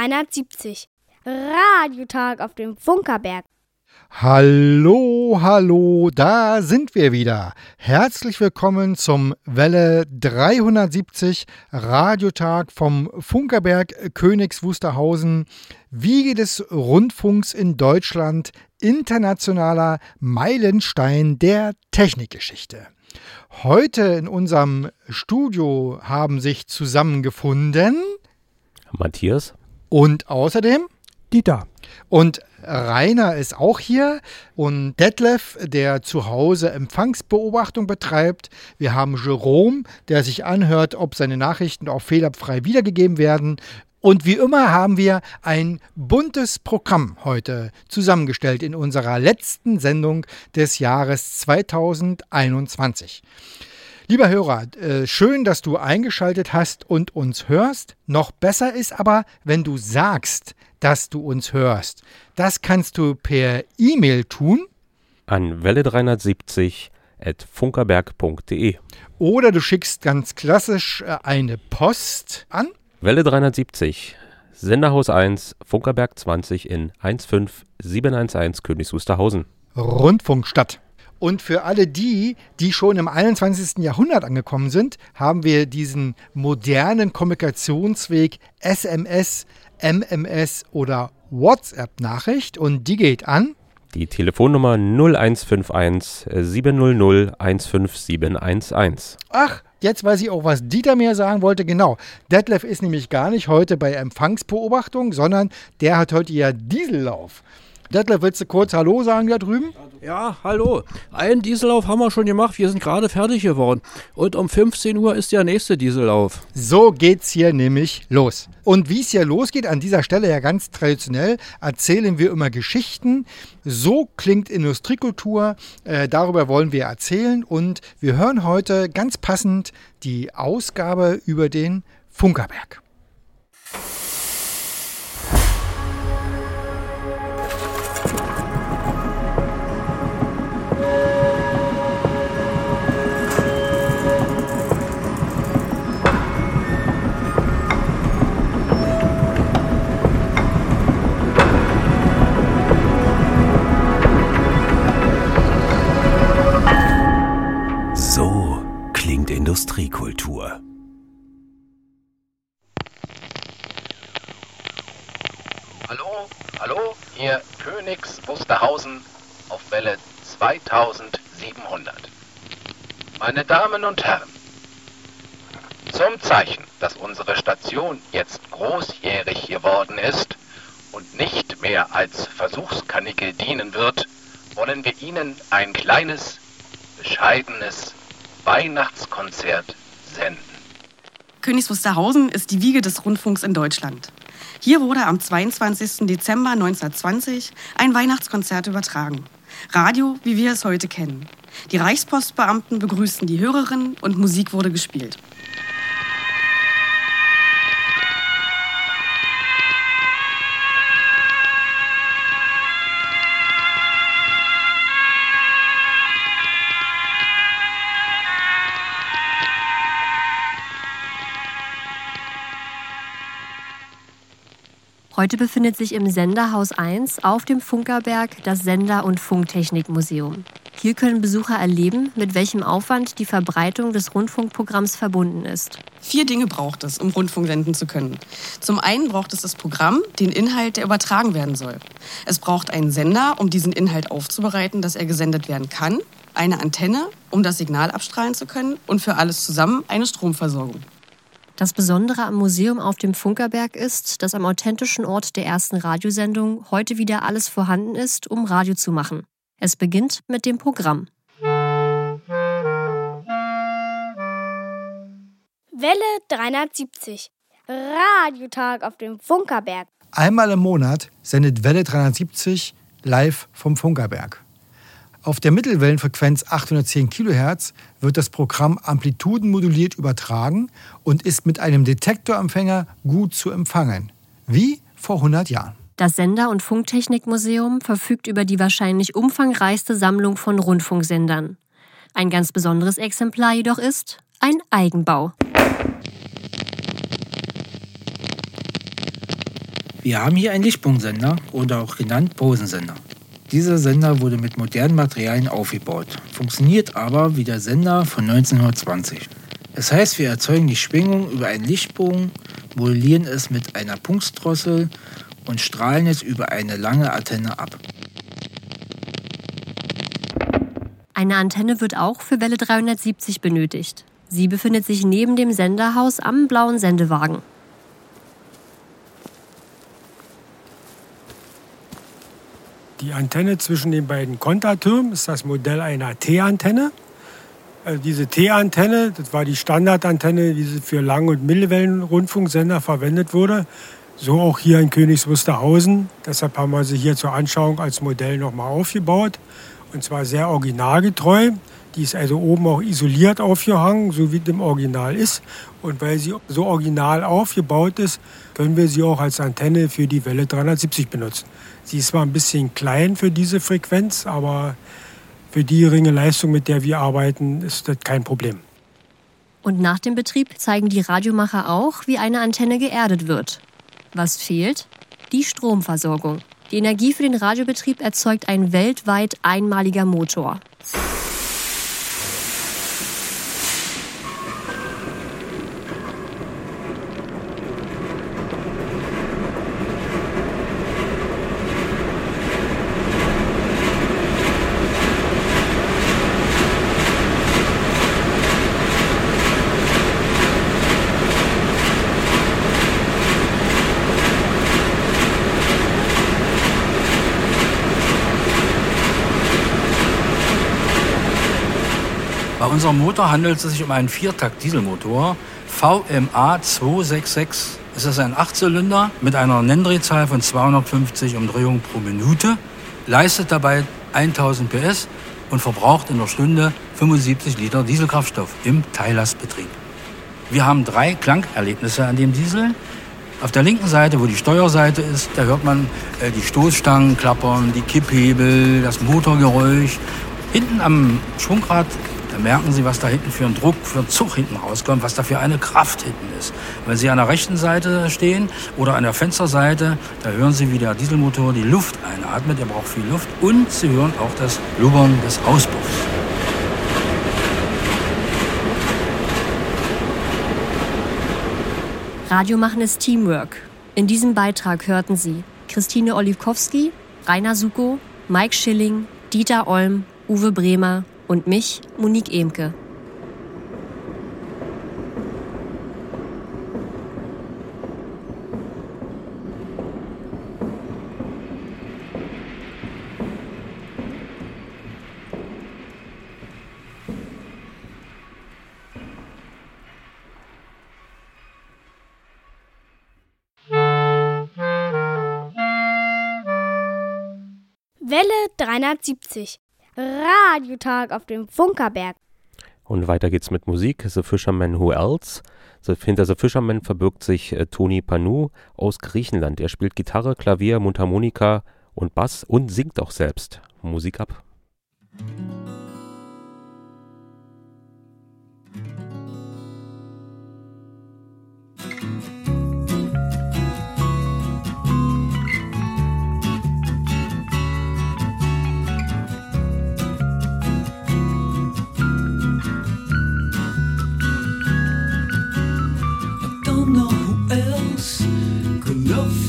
Welle 370. Radiotag auf dem Funkerberg. Hallo, hallo, da sind wir wieder. Herzlich willkommen zum Welle 370 Radiotag vom Funkerberg Königs Wusterhausen, Wiege des Rundfunks in Deutschland, internationaler Meilenstein der Technikgeschichte. Heute in unserem Studio haben sich zusammengefunden Matthias und außerdem Dieter. Und Rainer ist auch hier und Detlef, der zu Hause Empfangsbeobachtung betreibt. Wir haben Jerome, der sich anhört, ob seine Nachrichten auch fehlerfrei wiedergegeben werden. Und wie immer haben wir ein buntes Programm heute zusammengestellt in unserer letzten Sendung des Jahres 2021. Lieber Hörer, äh, schön, dass du eingeschaltet hast und uns hörst. Noch besser ist aber, wenn du sagst, dass du uns hörst. Das kannst du per E-Mail tun. An Welle 370 at funkerberg.de. Oder du schickst ganz klassisch äh, eine Post an. Welle 370, Senderhaus 1, Funkerberg 20 in 15711 Königs Wusterhausen. Rundfunkstadt. Und für alle die, die schon im 21. Jahrhundert angekommen sind, haben wir diesen modernen Kommunikationsweg SMS, MMS oder WhatsApp-Nachricht und die geht an die Telefonnummer 0151 700 15711. Ach, jetzt weiß ich auch, was Dieter mir sagen wollte. Genau. Detlef ist nämlich gar nicht heute bei Empfangsbeobachtung, sondern der hat heute ja Diesellauf. Detlef, willst du kurz Hallo sagen da drüben? Ja, hallo. Einen Diesellauf haben wir schon gemacht. Wir sind gerade fertig geworden. Und um 15 Uhr ist der nächste Diesellauf. So geht's hier nämlich los. Und wie es hier losgeht, an dieser Stelle ja ganz traditionell, erzählen wir immer Geschichten. So klingt Industriekultur. Äh, darüber wollen wir erzählen. Und wir hören heute ganz passend die Ausgabe über den Funkerberg. Industriekultur. Hallo, hallo, hier Königs Wusterhausen auf Welle 2700. Meine Damen und Herren, zum Zeichen, dass unsere Station jetzt großjährig geworden ist und nicht mehr als Versuchskanickel dienen wird, wollen wir Ihnen ein kleines, bescheidenes Weihnachtskonzert senden. Königs Wusterhausen ist die Wiege des Rundfunks in Deutschland. Hier wurde am 22. Dezember 1920 ein Weihnachtskonzert übertragen. Radio, wie wir es heute kennen. Die Reichspostbeamten begrüßten die Hörerinnen und Musik wurde gespielt. Heute befindet sich im Senderhaus 1 auf dem Funkerberg das Sender- und Funktechnikmuseum. Hier können Besucher erleben, mit welchem Aufwand die Verbreitung des Rundfunkprogramms verbunden ist. Vier Dinge braucht es, um Rundfunk senden zu können. Zum einen braucht es das Programm, den Inhalt, der übertragen werden soll. Es braucht einen Sender, um diesen Inhalt aufzubereiten, dass er gesendet werden kann, eine Antenne, um das Signal abstrahlen zu können und für alles zusammen eine Stromversorgung. Das Besondere am Museum auf dem Funkerberg ist, dass am authentischen Ort der ersten Radiosendung heute wieder alles vorhanden ist, um Radio zu machen. Es beginnt mit dem Programm. Welle 370. Radiotag auf dem Funkerberg. Einmal im Monat sendet Welle 370 live vom Funkerberg. Auf der Mittelwellenfrequenz 810 kHz wird das Programm amplitudenmoduliert übertragen und ist mit einem Detektorempfänger gut zu empfangen. Wie vor 100 Jahren. Das Sender- und Funktechnikmuseum verfügt über die wahrscheinlich umfangreichste Sammlung von Rundfunksendern. Ein ganz besonderes Exemplar jedoch ist ein Eigenbau. Wir haben hier einen Lichtpunktensender oder auch genannt Posensender. Dieser Sender wurde mit modernen Materialien aufgebaut, funktioniert aber wie der Sender von 1920. Das heißt, wir erzeugen die Schwingung über einen Lichtbogen, modellieren es mit einer Punktdrossel und strahlen es über eine lange Antenne ab. Eine Antenne wird auch für Welle 370 benötigt. Sie befindet sich neben dem Senderhaus am blauen Sendewagen. Die Antenne zwischen den beiden Kontertürmen ist das Modell einer T-Antenne. Also diese T-Antenne, das war die Standardantenne, sie für Lang- und Mittelwellen-Rundfunksender verwendet wurde. So auch hier in Königs Wusterhausen. Deshalb haben wir sie hier zur Anschauung als Modell nochmal aufgebaut. Und zwar sehr originalgetreu. Die ist also oben auch isoliert aufgehangen, so wie im Original ist. Und weil sie so original aufgebaut ist, können wir sie auch als Antenne für die Welle 370 benutzen. Sie ist zwar ein bisschen klein für diese Frequenz, aber für die geringe Leistung, mit der wir arbeiten, ist das kein Problem. Und nach dem Betrieb zeigen die Radiomacher auch, wie eine Antenne geerdet wird. Was fehlt? Die Stromversorgung. Die Energie für den Radiobetrieb erzeugt ein weltweit einmaliger Motor. Unserem Motor handelt es sich um einen Viertakt-Dieselmotor VMA 266. Es ist ein Achtzylinder mit einer Nenndrehzahl von 250 Umdrehungen pro Minute, leistet dabei 1000 PS und verbraucht in der Stunde 75 Liter Dieselkraftstoff im Teillastbetrieb. Wir haben drei Klangerlebnisse an dem Diesel. Auf der linken Seite, wo die Steuerseite ist, da hört man äh, die Stoßstangen klappern, die Kipphebel, das Motorgeräusch. Hinten am Schwungrad merken Sie, was da hinten für ein Druck, für ein Zug hinten rauskommt, was da für eine Kraft hinten ist. Wenn Sie an der rechten Seite stehen oder an der Fensterseite, da hören Sie, wie der Dieselmotor die Luft einatmet. Er braucht viel Luft und Sie hören auch das Blubbern des Auspuffs. Radio machen ist Teamwork. In diesem Beitrag hörten Sie Christine Olivkowski, Rainer Suko, Mike Schilling, Dieter Olm, Uwe Bremer und mich, Monique Emke. Welle 370. Radiotag auf dem Funkerberg. Und weiter geht's mit Musik. The Fisherman Who Else. Hinter The Fisherman verbirgt sich äh, Tony Panou aus Griechenland. Er spielt Gitarre, Klavier, Mundharmonika und Bass und singt auch selbst. Musik ab. don't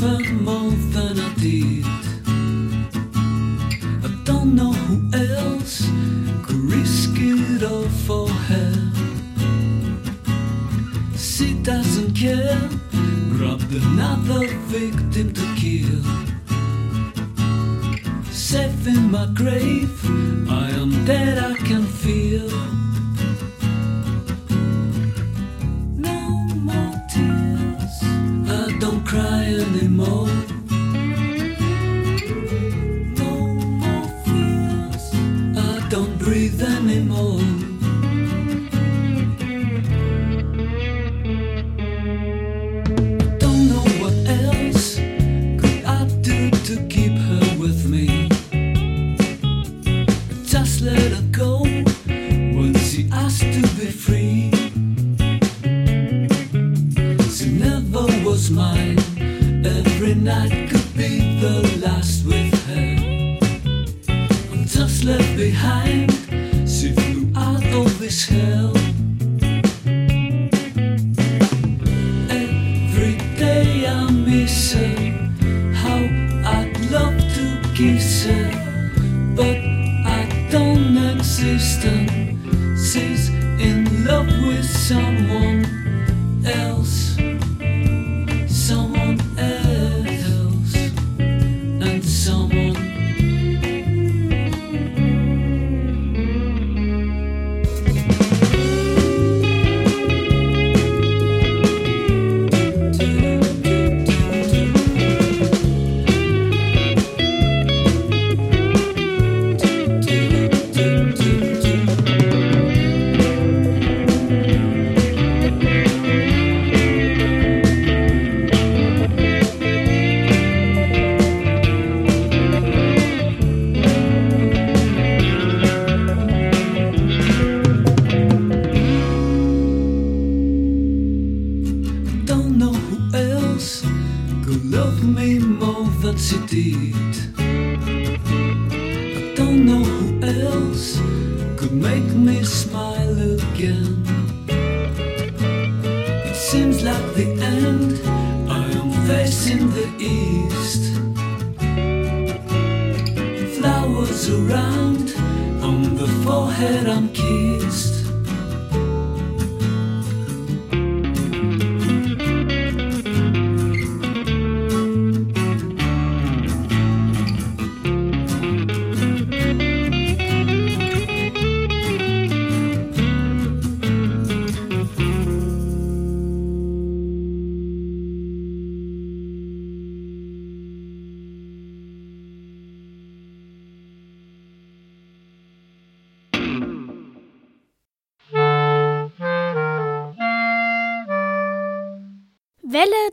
more than I did. I don't know who else could risk it all for her. She doesn't care, grabbed another victim to kill. Safe in my grave, I am dead, I can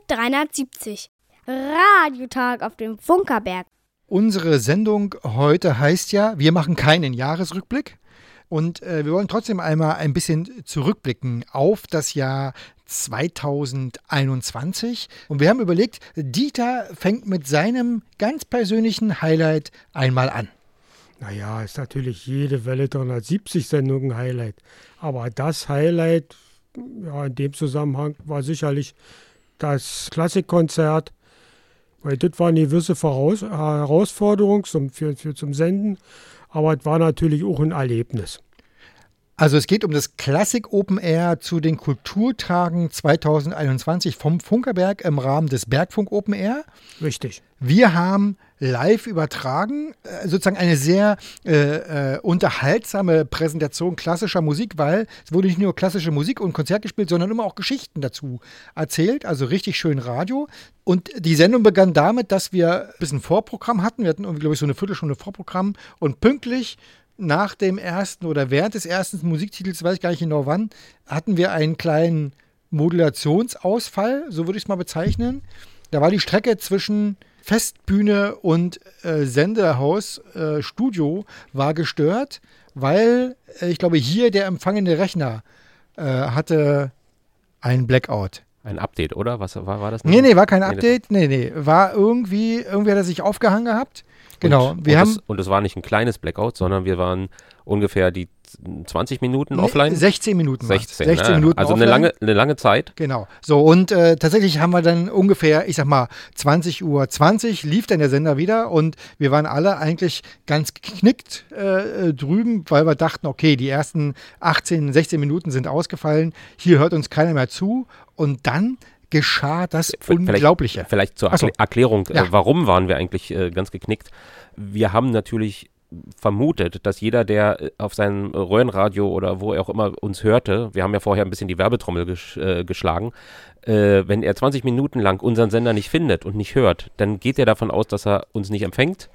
370. Radiotag auf dem Funkerberg. Unsere Sendung heute heißt ja, wir machen keinen Jahresrückblick. Und äh, wir wollen trotzdem einmal ein bisschen zurückblicken auf das Jahr 2021. Und wir haben überlegt, Dieter fängt mit seinem ganz persönlichen Highlight einmal an. Naja, ist natürlich jede Welle 370 Sendung ein Highlight. Aber das Highlight ja, in dem Zusammenhang war sicherlich das Klassikkonzert, weil das war eine gewisse Voraus Herausforderung zum, für, für zum Senden, aber es war natürlich auch ein Erlebnis. Also es geht um das Klassik Open Air zu den Kulturtagen 2021 vom Funkerberg im Rahmen des Bergfunk Open Air. Richtig. Wir haben live übertragen, äh, sozusagen eine sehr äh, äh, unterhaltsame Präsentation klassischer Musik, weil es wurde nicht nur klassische Musik und Konzert gespielt, sondern immer auch Geschichten dazu erzählt, also richtig schön Radio. Und die Sendung begann damit, dass wir ein bisschen Vorprogramm hatten. Wir hatten irgendwie, glaube ich, so eine Viertelstunde Vorprogramm und pünktlich nach dem ersten oder während des ersten Musiktitels, weiß ich gar nicht genau wann, hatten wir einen kleinen Modulationsausfall, so würde ich es mal bezeichnen. Da war die Strecke zwischen Festbühne und äh, Sendehaus, äh, Studio war gestört, weil äh, ich glaube, hier der empfangende Rechner äh, hatte einen Blackout. Ein Update, oder? Was war, war das? Nee, nee, war kein Update. Nee, nee. War irgendwie, irgendwie hat er sich aufgehangen gehabt. Genau. Und, wir und haben. Das, und es war nicht ein kleines Blackout, sondern wir waren ungefähr die 20 Minuten Nee, offline. 16 Minuten war's. 16, 16 ja. Minuten Also eine offline. lange, eine lange Zeit. Genau. So, und äh, tatsächlich haben wir dann ungefähr, ich sag mal, 20 Uhr 20 lief dann der Sender wieder und wir waren alle eigentlich ganz geknickt äh, drüben, weil wir dachten, okay, die ersten 18, 16 Minuten sind ausgefallen, hier hört uns keiner mehr zu und dann geschah das Unglaubliche. Vielleicht, vielleicht zur so. Erkl Erklärung, Ja. äh, warum waren wir eigentlich äh, ganz geknickt? Wir haben natürlich vermutet, dass jeder, der äh, auf seinem Röhrenradio oder wo er auch immer uns hörte, wir haben ja vorher ein bisschen die Werbetrommel gesch äh, geschlagen, äh, wenn er 20 Minuten lang unseren Sender nicht findet und nicht hört, dann geht er davon aus, dass er uns nicht empfängt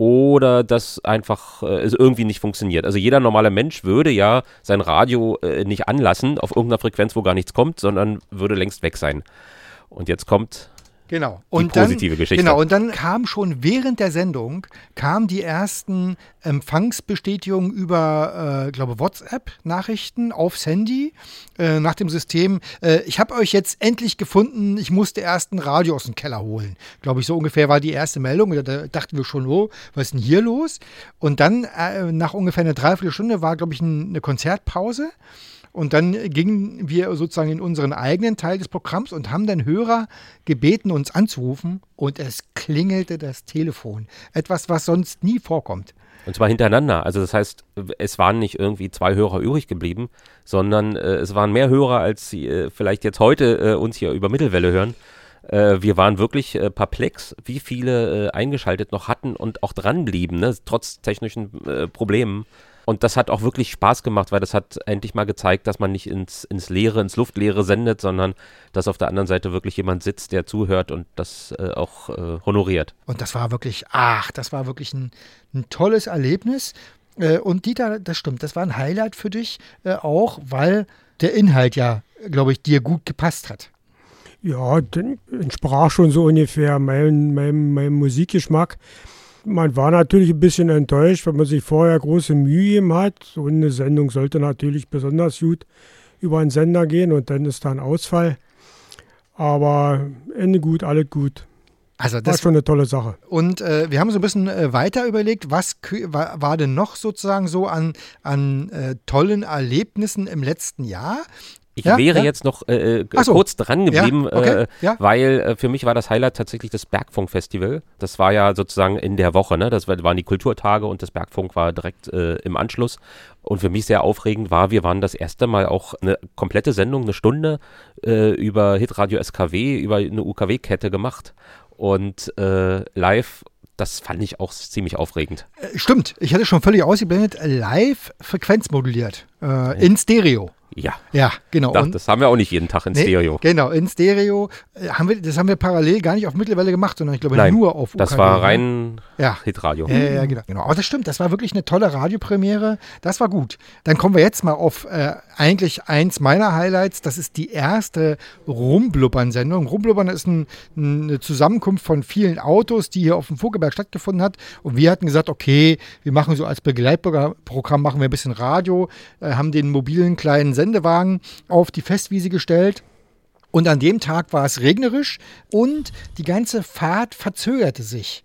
oder dass einfach äh, irgendwie nicht funktioniert. Also jeder normale Mensch würde ja sein Radio äh, nicht anlassen auf irgendeiner Frequenz, wo gar nichts kommt, sondern würde längst weg sein. Und jetzt kommt Genau. Die Und positive dann, Geschichte. Genau, und dann kam schon während der Sendung, kamen die ersten Empfangsbestätigungen über, äh, glaube WhatsApp-Nachrichten aufs Handy äh, nach dem System, äh, ich habe euch jetzt endlich gefunden, ich musste erst ein Radio aus dem Keller holen. Glaube ich, so ungefähr war die erste Meldung. Da, da dachten wir schon, oh, was ist denn hier los? Und dann äh, nach ungefähr einer Dreiviertelstunde war, glaube ich, ein, eine Konzertpause. Und dann gingen wir sozusagen in unseren eigenen Teil des Programms und haben dann Hörer gebeten, uns anzurufen. Und es klingelte das Telefon. Etwas, was sonst nie vorkommt. Und zwar hintereinander. Also das heißt, es waren nicht irgendwie zwei Hörer übrig geblieben, sondern äh, es waren mehr Hörer, als sie äh, vielleicht jetzt heute äh, uns hier über Mittelwelle hören. Äh, wir waren wirklich äh, perplex, wie viele äh, eingeschaltet noch hatten und auch dranblieben, ne? trotz technischen Problemen. Und das hat auch wirklich Spaß gemacht, weil das hat endlich mal gezeigt, dass man nicht ins, ins Leere, ins Luftleere sendet, sondern dass auf der anderen Seite wirklich jemand sitzt, der zuhört und das äh, auch äh, honoriert. Und das war wirklich, ach, das war wirklich ein, ein tolles Erlebnis. Äh, Und Dieter, das stimmt, das war ein Highlight für dich äh, auch, weil der Inhalt ja, glaube ich, dir gut gepasst hat. Ja, entsprach schon so ungefähr meinem, meinem, meinem Musikgeschmack. Man war natürlich ein bisschen enttäuscht, wenn man sich vorher große Mühe gegeben hat. So eine Sendung sollte natürlich besonders gut über einen Sender gehen und dann ist da ein Ausfall. Aber Ende gut, alles gut. Also War das schon eine tolle Sache. Und äh, wir haben so ein bisschen äh, weiter überlegt, was war, war denn noch sozusagen so an, an äh, tollen Erlebnissen im letzten Jahr? Ich Ja, wäre ja. jetzt noch äh, äh, so. kurz dran geblieben, Ja, okay, äh, ja. weil äh, für mich war das Highlight tatsächlich das Bergfunk-Festival. Das war ja sozusagen in der Woche, ne? Das war- waren die Kulturtage und das Bergfunk war direkt äh, im Anschluss. Und für mich sehr aufregend war, wir waren das erste Mal auch eine komplette Sendung, eine Stunde äh, über Hitradio SKW, über eine UKW-Kette gemacht. Und äh, live, das fand ich auch ziemlich aufregend. Äh, stimmt, ich hatte schon völlig ausgeblendet, äh, live frequenzmoduliert, äh, in Stereo. Ja. Ja, genau. Und- das haben wir auch nicht jeden Tag in Nee, Stereo. Genau, in Stereo. Äh, Haben wir, das haben wir parallel gar nicht auf Mittelwelle gemacht, sondern ich glaube Nein, nur auf das UKW, war ne? rein ja. Hitradio. Ja, ja, ja, genau. genau. Aber das stimmt, das war wirklich eine tolle Radiopremiere. Das war gut. Dann kommen wir jetzt mal auf äh, eigentlich eins meiner Highlights. Das ist die erste Rumblubbern-Sendung. Rumblubbern ist ein, eine Zusammenkunft von vielen Autos, die hier auf dem Vogelberg stattgefunden hat. Und wir hatten gesagt, okay, wir machen so als Begleitprogramm machen wir ein bisschen Radio, äh, haben den mobilen kleinen Sendewagen auf die Festwiese gestellt. Und an dem Tag war es regnerisch und die ganze Fahrt verzögerte sich.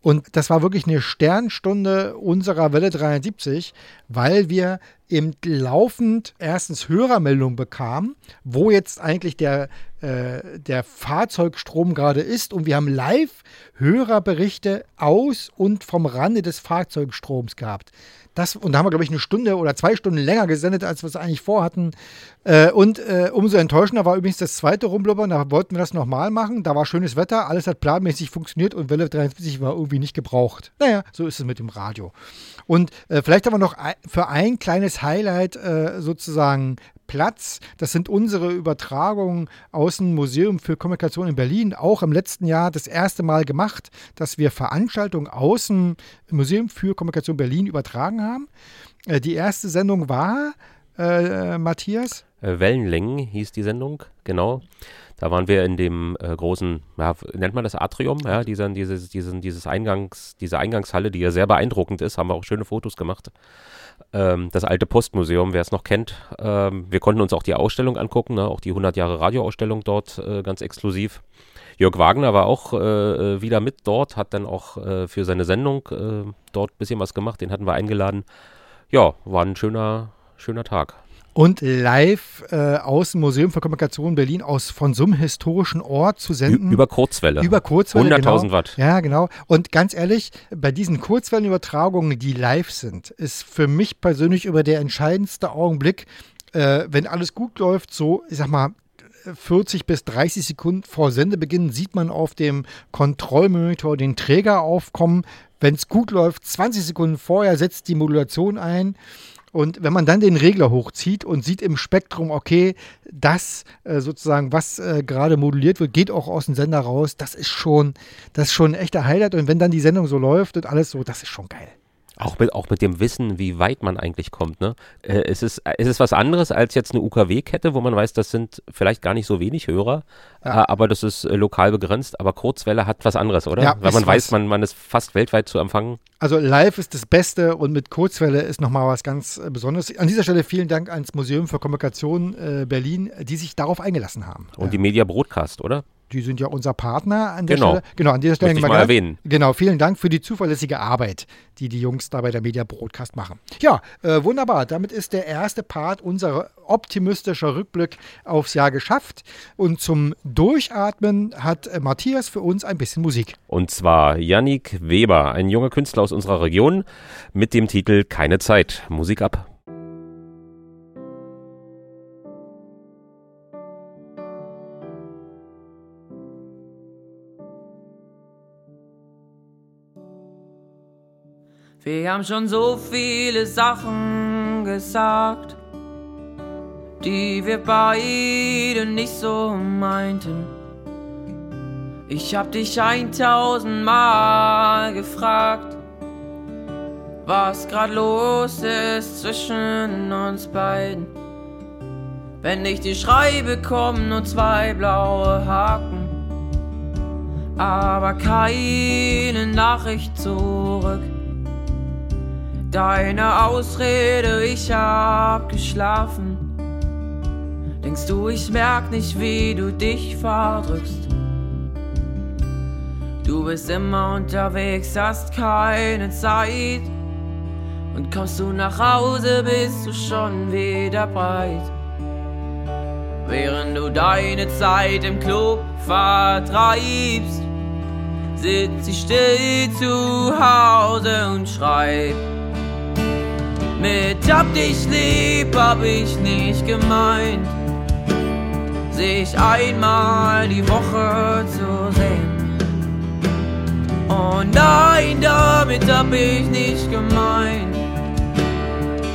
Und das war wirklich eine Sternstunde unserer Welle 73, weil wir eben laufend erstens Hörermeldungen bekamen, wo jetzt eigentlich der, äh, der Fahrzeugstrom gerade ist. Und wir haben live Hörerberichte aus und vom Rande des Fahrzeugstroms gehabt. Das, und da haben wir, glaube ich, eine Stunde oder zwei Stunden länger gesendet, als wir es eigentlich vorhatten. Äh, und äh, umso enttäuschender war übrigens das zweite Rumblubbern. Da wollten wir das nochmal machen. Da war schönes Wetter, alles hat planmäßig funktioniert und Welle 73 war irgendwie nicht gebraucht. Naja, so ist es mit dem Radio. Und äh, vielleicht haben wir noch ein, für ein kleines Highlight äh, sozusagen Platz. Das sind unsere Übertragungen aus dem Museum für Kommunikation in Berlin, auch im letzten Jahr das erste Mal gemacht, dass wir Veranstaltungen aus dem Museum für Kommunikation Berlin übertragen haben. Äh, die erste Sendung war, äh, Matthias? Äh, Wellenlängen hieß die Sendung, genau. Da waren wir in dem äh, großen, ja, nennt man das Atrium, ja, dieser, dieses, diesen, dieses Eingangs, diese Eingangshalle, die ja sehr beeindruckend ist, haben wir auch schöne Fotos gemacht. Ähm, das alte Postmuseum, wer es noch kennt. Ähm, wir konnten uns auch die Ausstellung angucken, ne, auch die 100 Jahre Radioausstellung dort äh, ganz exklusiv. Jörg Wagner war auch äh, äh, wieder mit dort, hat dann auch äh, für seine Sendung äh, dort ein bisschen was gemacht, den hatten wir eingeladen. Ja, war ein schöner, schöner Tag. Und live äh, aus dem Museum für Kommunikation Berlin aus von so einem historischen Ort zu senden. Über Kurzwelle. Über Kurzwelle. 100.000 genau. Watt. Ja, genau. Und ganz ehrlich, bei diesen Kurzwellenübertragungen, die live sind, ist für mich persönlich über der entscheidendste Augenblick, äh, wenn alles gut läuft, so, ich sag mal, 40 bis 30 Sekunden vor Sendebeginn sieht man auf dem Kontrollmonitor den Träger aufkommen. Wenn es gut läuft, 20 Sekunden vorher setzt die Modulation ein. Und wenn man dann den Regler hochzieht und sieht im Spektrum, okay, das äh, sozusagen, was äh, gerade moduliert wird, geht auch aus dem Sender raus, das ist schon, das ist schon ein echter Highlight. Und wenn dann die Sendung so läuft und alles so, das ist schon geil. Auch mit, auch mit dem Wissen, wie weit man eigentlich kommt. Ne? Äh, es, ist, es ist was anderes als jetzt eine UKW-Kette, wo man weiß, das sind vielleicht gar nicht so wenig Hörer, Ja. äh, aber das ist äh, lokal begrenzt. Aber Kurzwelle hat was anderes, oder? Ja, Weil man weiß, man, man ist fast weltweit zu empfangen. Also live ist das Beste und mit Kurzwelle ist nochmal was ganz äh, Besonderes. An dieser Stelle vielen Dank ans Museum für Kommunikation äh, Berlin, die sich darauf eingelassen haben. Und die Media Broadcast, oder? Die sind ja unser Partner an der Genau. Stelle. Genau, an dieser Stelle. Möchte ich mal erwähnen. Genau, vielen Dank für die zuverlässige Arbeit, die die Jungs da bei der Media Broadcast machen. Ja, äh, wunderbar. Damit ist der erste Part unser optimistischer Rückblick aufs Jahr geschafft. Und zum Durchatmen hat äh, Matthias für uns ein bisschen Musik. Und zwar Yannick Weber, ein junger Künstler aus unserer Region, mit dem Titel Keine Zeit. Musik ab. Wir haben schon so viele Sachen gesagt, die wir beide nicht so meinten. Ich hab dich eintausendmal gefragt, was grad los ist zwischen uns beiden. Wenn ich dir schreibe, kommen nur zwei blaue Haken, aber keine Nachricht zurück. Deine Ausrede, ich hab geschlafen. Denkst du, ich merk nicht, wie du dich verdrückst? Du bist immer unterwegs, hast keine Zeit. Und kommst du nach Hause, bist du schon wieder breit. Während du deine Zeit im Club vertreibst, sitz ich still zu Hause und schreib. Mit hab dich lieb, hab ich nicht gemeint, sich einmal die Woche zu sehen. Oh nein, damit hab ich nicht gemeint,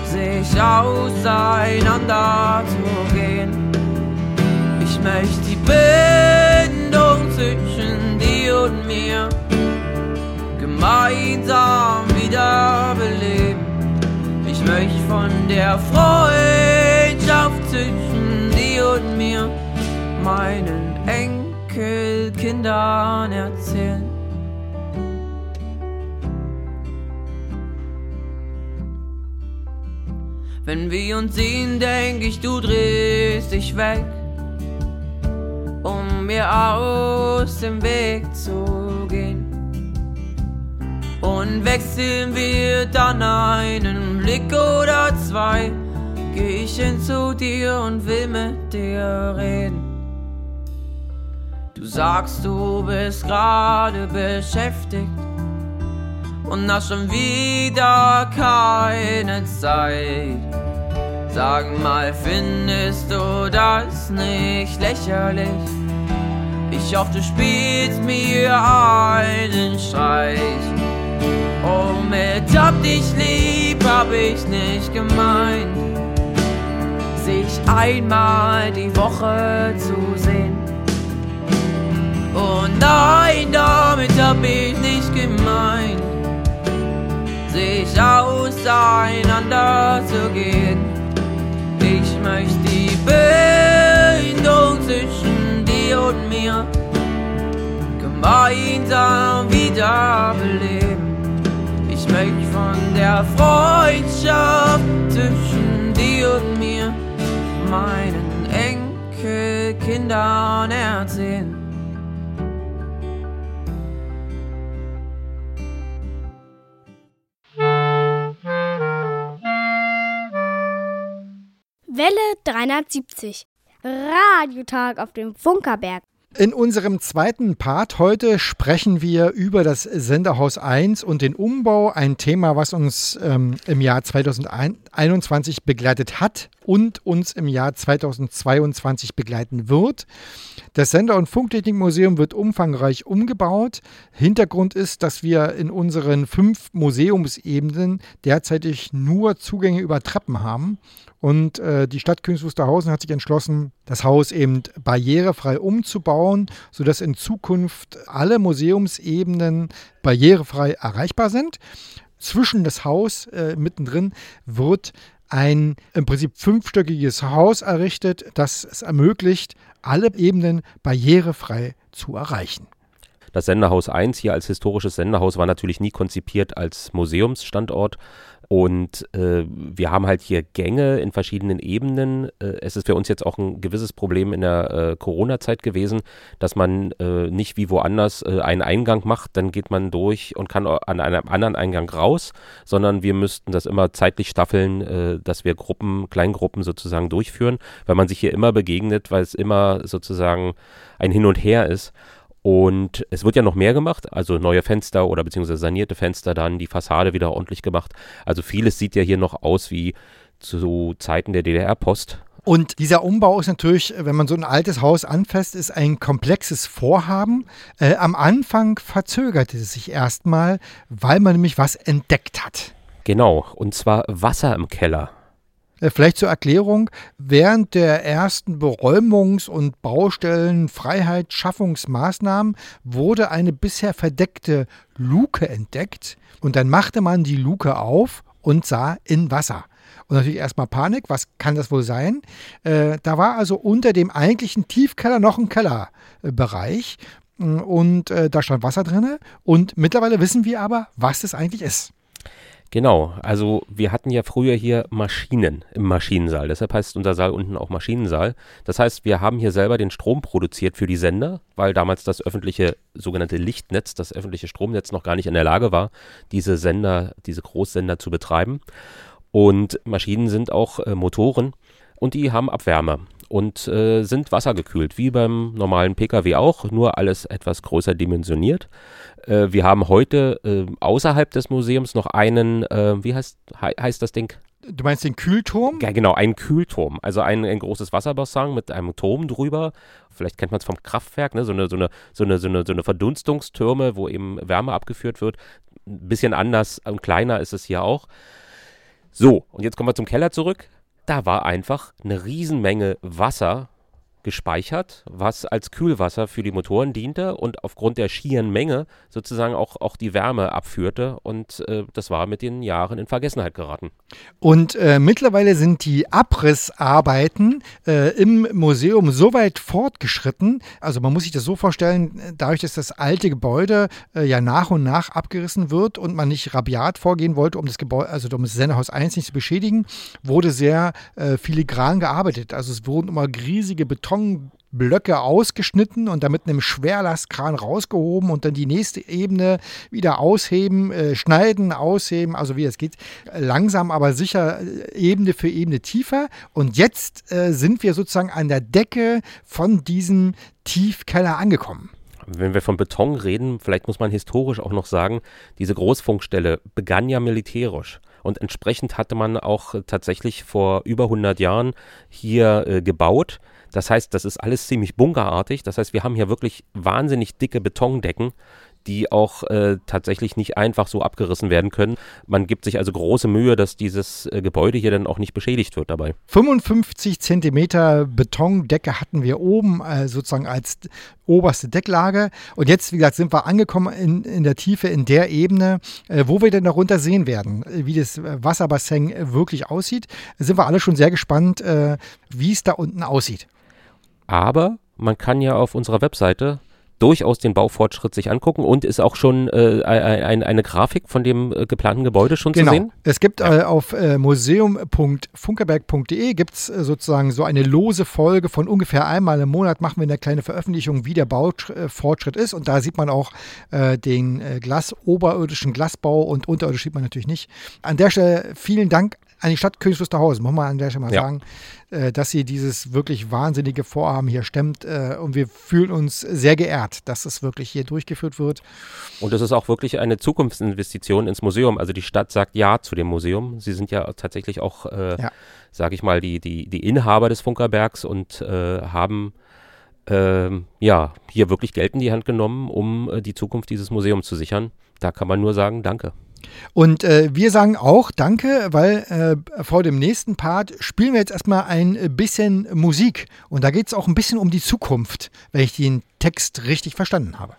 sich auseinander zu gehen. Ich möchte die Bindung zwischen dir und mir gemeinsam wiederbeleben. Möchte von der Freundschaft zwischen dir und mir meinen Enkelkindern erzählen. Wenn wir uns sehen, denk ich, du drehst dich weg, um mir aus dem Weg zu gehen. Und wechseln wir dann einen Blick oder zwei, geh ich hin zu dir und will mit dir reden. Du sagst, du bist gerade beschäftigt und hast schon wieder keine Zeit. Sag mal, findest du das nicht lächerlich? Ich hoffe, du spielst mir einen Streich. Oh, mit hab dich lieb, hab ich nicht gemeint, sich einmal die Woche zu sehen. Oh nein, damit hab ich nicht gemeint, sich auseinander zu gehen. Ich möchte die Bindung zwischen dir und mir gemeinsam wiederbeleben. Möchte von der Freundschaft zwischen dir und mir meinen Enkelkindern erzählen. Welle 370. Radiotag auf dem Funkerberg. In unserem zweiten Part heute sprechen wir über das Senderhaus 1 und den Umbau, ein Thema, was uns ähm, im Jahr 2021 begleitet hat und uns im Jahr 2022 begleiten wird. Das Sender- und Funktechnikmuseum wird umfangreich umgebaut. Hintergrund ist, dass wir in unseren fünf Museumsebenen derzeitig nur Zugänge über Treppen haben. Und äh, die Stadt Königs Wusterhausen hat sich entschlossen, das Haus eben barrierefrei umzubauen, sodass in Zukunft alle Museumsebenen barrierefrei erreichbar sind. Zwischen das Haus äh, mittendrin wird ein im Prinzip fünfstöckiges Haus errichtet, das es ermöglicht, alle Ebenen barrierefrei zu erreichen. Das Senderhaus 1 hier als historisches Senderhaus war natürlich nie konzipiert als Museumsstandort. Und äh, wir haben halt hier Gänge in verschiedenen Ebenen. Äh, es ist für uns jetzt auch ein gewisses Problem in der äh, Corona-Zeit gewesen, dass man äh, nicht wie woanders äh, einen Eingang macht, dann geht man durch und kann an einem anderen Eingang raus, sondern wir müssten das immer zeitlich staffeln, äh, dass wir Gruppen, Kleingruppen sozusagen durchführen, weil man sich hier immer begegnet, weil es immer sozusagen ein Hin und Her ist. Und es wird ja noch mehr gemacht, also neue Fenster oder beziehungsweise sanierte Fenster dann, die Fassade wieder ordentlich gemacht. Also vieles sieht ja hier noch aus wie zu Zeiten der DDR-Post. Und dieser Umbau ist natürlich, wenn man so ein altes Haus anfasst, ist ein komplexes Vorhaben. Äh, am Anfang verzögerte es sich erstmal, weil man nämlich was entdeckt hat. Genau, und zwar Wasser im Keller. Äh, Vielleicht zur Erklärung, während der ersten Beräumungs- und Baustellenfreiheitsschaffungsmaßnahmen wurde eine bisher verdeckte Luke entdeckt und dann machte man die Luke auf und sah in Wasser. Und natürlich erstmal Panik, was kann das wohl sein? Äh, da war also unter dem eigentlichen Tiefkeller noch ein Kellerbereich und äh, da stand Wasser drin und mittlerweile wissen wir aber, was das eigentlich ist. Genau, also wir hatten ja früher hier Maschinen im Maschinensaal. Deshalb heißt unser Saal unten auch Maschinensaal. Das heißt, wir haben hier selber den Strom produziert für die Sender, weil damals das öffentliche sogenannte Lichtnetz, das öffentliche Stromnetz noch gar nicht in der Lage war, diese Sender, diese Großsender zu betreiben. Und Maschinen sind auch äh, Motoren und die haben Abwärme und äh, sind wassergekühlt, wie beim normalen Pkw auch, nur alles etwas größer dimensioniert. Äh, wir haben heute äh, außerhalb des Museums noch einen, äh, wie heißt, he heißt das Ding? Du meinst den Kühlturm? Ja, genau, einen Kühlturm. Also ein, ein großes Wasserbassin mit einem Turm drüber. Vielleicht kennt man es vom Kraftwerk, ne? so, eine, so, eine, so, eine, so, eine, so eine Verdunstungstürme, wo eben Wärme abgeführt wird. Ein bisschen anders und kleiner ist es hier auch. So, und jetzt kommen wir zum Keller zurück. Da war einfach eine Riesenmenge Wasser gespeichert, was als Kühlwasser für die Motoren diente und aufgrund der schieren Menge sozusagen auch, auch die Wärme abführte. Und äh, das war mit den Jahren in Vergessenheit geraten. Und äh, mittlerweile sind die Abrissarbeiten äh, im Museum so weit fortgeschritten. Also man muss sich das so vorstellen, dadurch, dass das alte Gebäude äh, ja nach und nach abgerissen wird und man nicht rabiat vorgehen wollte, um das Gebäude, also um das Sendehaus 1 nicht zu beschädigen, wurde sehr äh, filigran gearbeitet. Also es wurden immer riesige Betonblöcke ausgeschnitten und dann mit einem Schwerlastkran rausgehoben und dann die nächste Ebene wieder ausheben, äh, schneiden, ausheben, also wie es geht, langsam aber sicher äh, Ebene für Ebene tiefer. Und jetzt äh, sind wir sozusagen an der Decke von diesem Tiefkeller angekommen. Wenn wir von Beton reden, vielleicht muss man historisch auch noch sagen, diese Großfunkstelle begann ja militärisch. Und entsprechend hatte man auch tatsächlich vor über 100 Jahren hier äh, gebaut. Das heißt, das ist alles ziemlich bunkerartig. Das heißt, wir haben hier wirklich wahnsinnig dicke Betondecken, die auch äh, tatsächlich nicht einfach so abgerissen werden können. Man gibt sich also große Mühe, dass dieses äh, Gebäude hier dann auch nicht beschädigt wird dabei. 55 Zentimeter Betondecke hatten wir oben äh, sozusagen als oberste Decklage. Und jetzt, wie gesagt, sind wir angekommen in, in der Tiefe, in der Ebene, äh, wo wir denn darunter sehen werden, äh, wie das Wasserbassin wirklich aussieht. Sind wir alle schon sehr gespannt, äh, wie es da unten aussieht. Aber man kann ja auf unserer Webseite durchaus den Baufortschritt sich angucken und ist auch schon äh, ein, eine Grafik von dem äh, geplanten Gebäude schon genau. zu sehen? Es gibt ja. äh, auf äh, museum.funkerberg.de gibt es äh, sozusagen so eine lose Folge von ungefähr einmal im Monat machen wir eine kleine Veröffentlichung, wie der Baufortschritt ist und da sieht man auch äh, den Glas, oberirdischen Glasbau und unterirdisch sieht man natürlich nicht. An der Stelle vielen Dank an die Stadt Königs Wusterhausen, muss man an der Stelle mal ja. sagen, äh, dass sie dieses wirklich wahnsinnige Vorhaben hier stemmt. Äh, und wir fühlen uns sehr geehrt, dass es wirklich hier durchgeführt wird. Und es ist auch wirklich eine Zukunftsinvestition ins Museum. Also die Stadt sagt Ja zu dem Museum. Sie sind ja tatsächlich auch, äh, ja. sage ich mal, die, die, die Inhaber des Funkerbergs und äh, haben ähm, ja, hier wirklich Geld in die Hand genommen, um äh, die Zukunft dieses Museums zu sichern. Da kann man nur sagen, danke. Und äh, wir sagen auch Danke, weil äh, vor dem nächsten Part spielen wir jetzt erstmal ein bisschen Musik. Und da geht es auch ein bisschen um die Zukunft, wenn ich den Text richtig verstanden habe.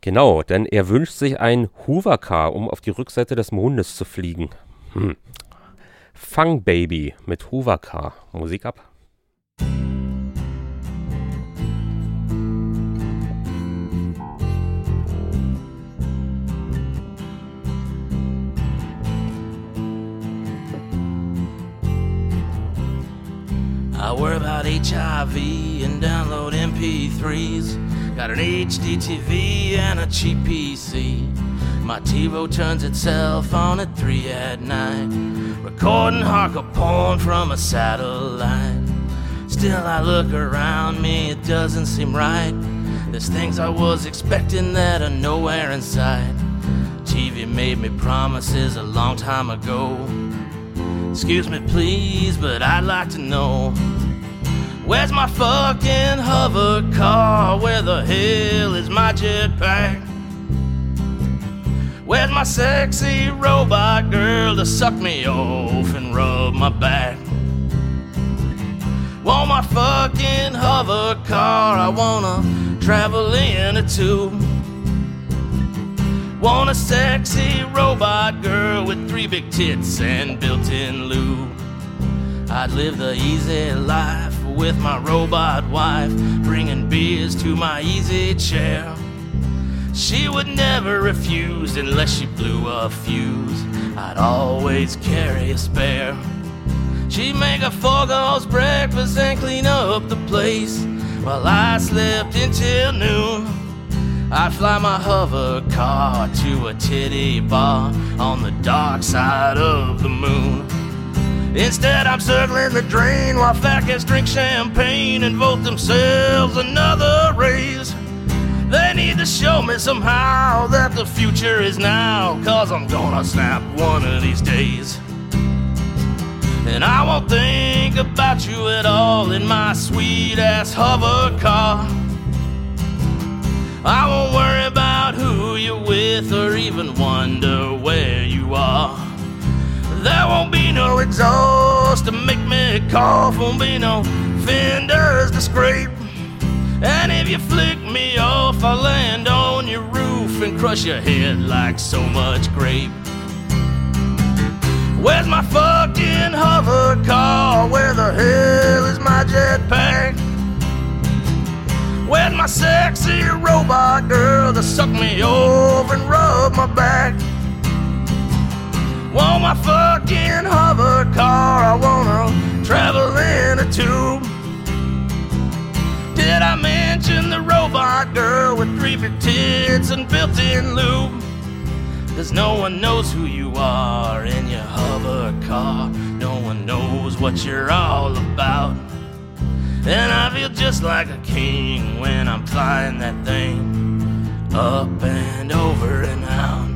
Genau, denn er wünscht sich ein Hoover-Car, um auf die Rückseite des Mondes zu fliegen. Hm. Fang Baby mit Hoover-Car. Musik ab. I worry about HIV and download MP3s. Got an HD TV and a cheap PC. My TiVo turns itself on at 3 at night. Recording hardcore porn from a satellite. Still, I look around me, it doesn't seem right. There's things I was expecting that are nowhere in sight. TV made me promises a long time ago. Excuse me, please, but I'd like to know Where's my fucking hover car? Where the hell is my jetpack? Where's my sexy robot girl to suck me off and rub my back? Want my fucking hover car? I wanna travel in a tube. Want a sexy robot girl with three big tits and built-in lube. I'd live the easy life with my robot wife, bringing beers to my easy chair. She would never refuse unless she blew a fuse. I'd always carry a spare. She'd make a four course breakfast and clean up the place while I slept until noon. I'd fly my hover car to a titty bar on the dark side of the moon. Instead, I'm circling the drain while fat cats drink champagne and vote themselves another raise. They need to show me somehow that the future is now, cause I'm gonna snap one of these days. And I won't think about you at all in my sweet ass hover car. I won't worry about who you're with or even wonder. Won't be no exhaust to make me cough, won't be no fenders to scrape. And if you flick me off, I'll land on your roof and crush your head like so much grape. Where's my fucking hover car? Where the hell is my jetpack? Where's my sexy robot girl to suck me over and rub my back? Want my fucking hover car? I wanna travel in a tube. Did I mention the robot girl with three big tits and built-in lube? Cause no one knows who you are in your hover car. No one knows what you're all about. And I feel just like a king when I'm flying that thing up and over and out.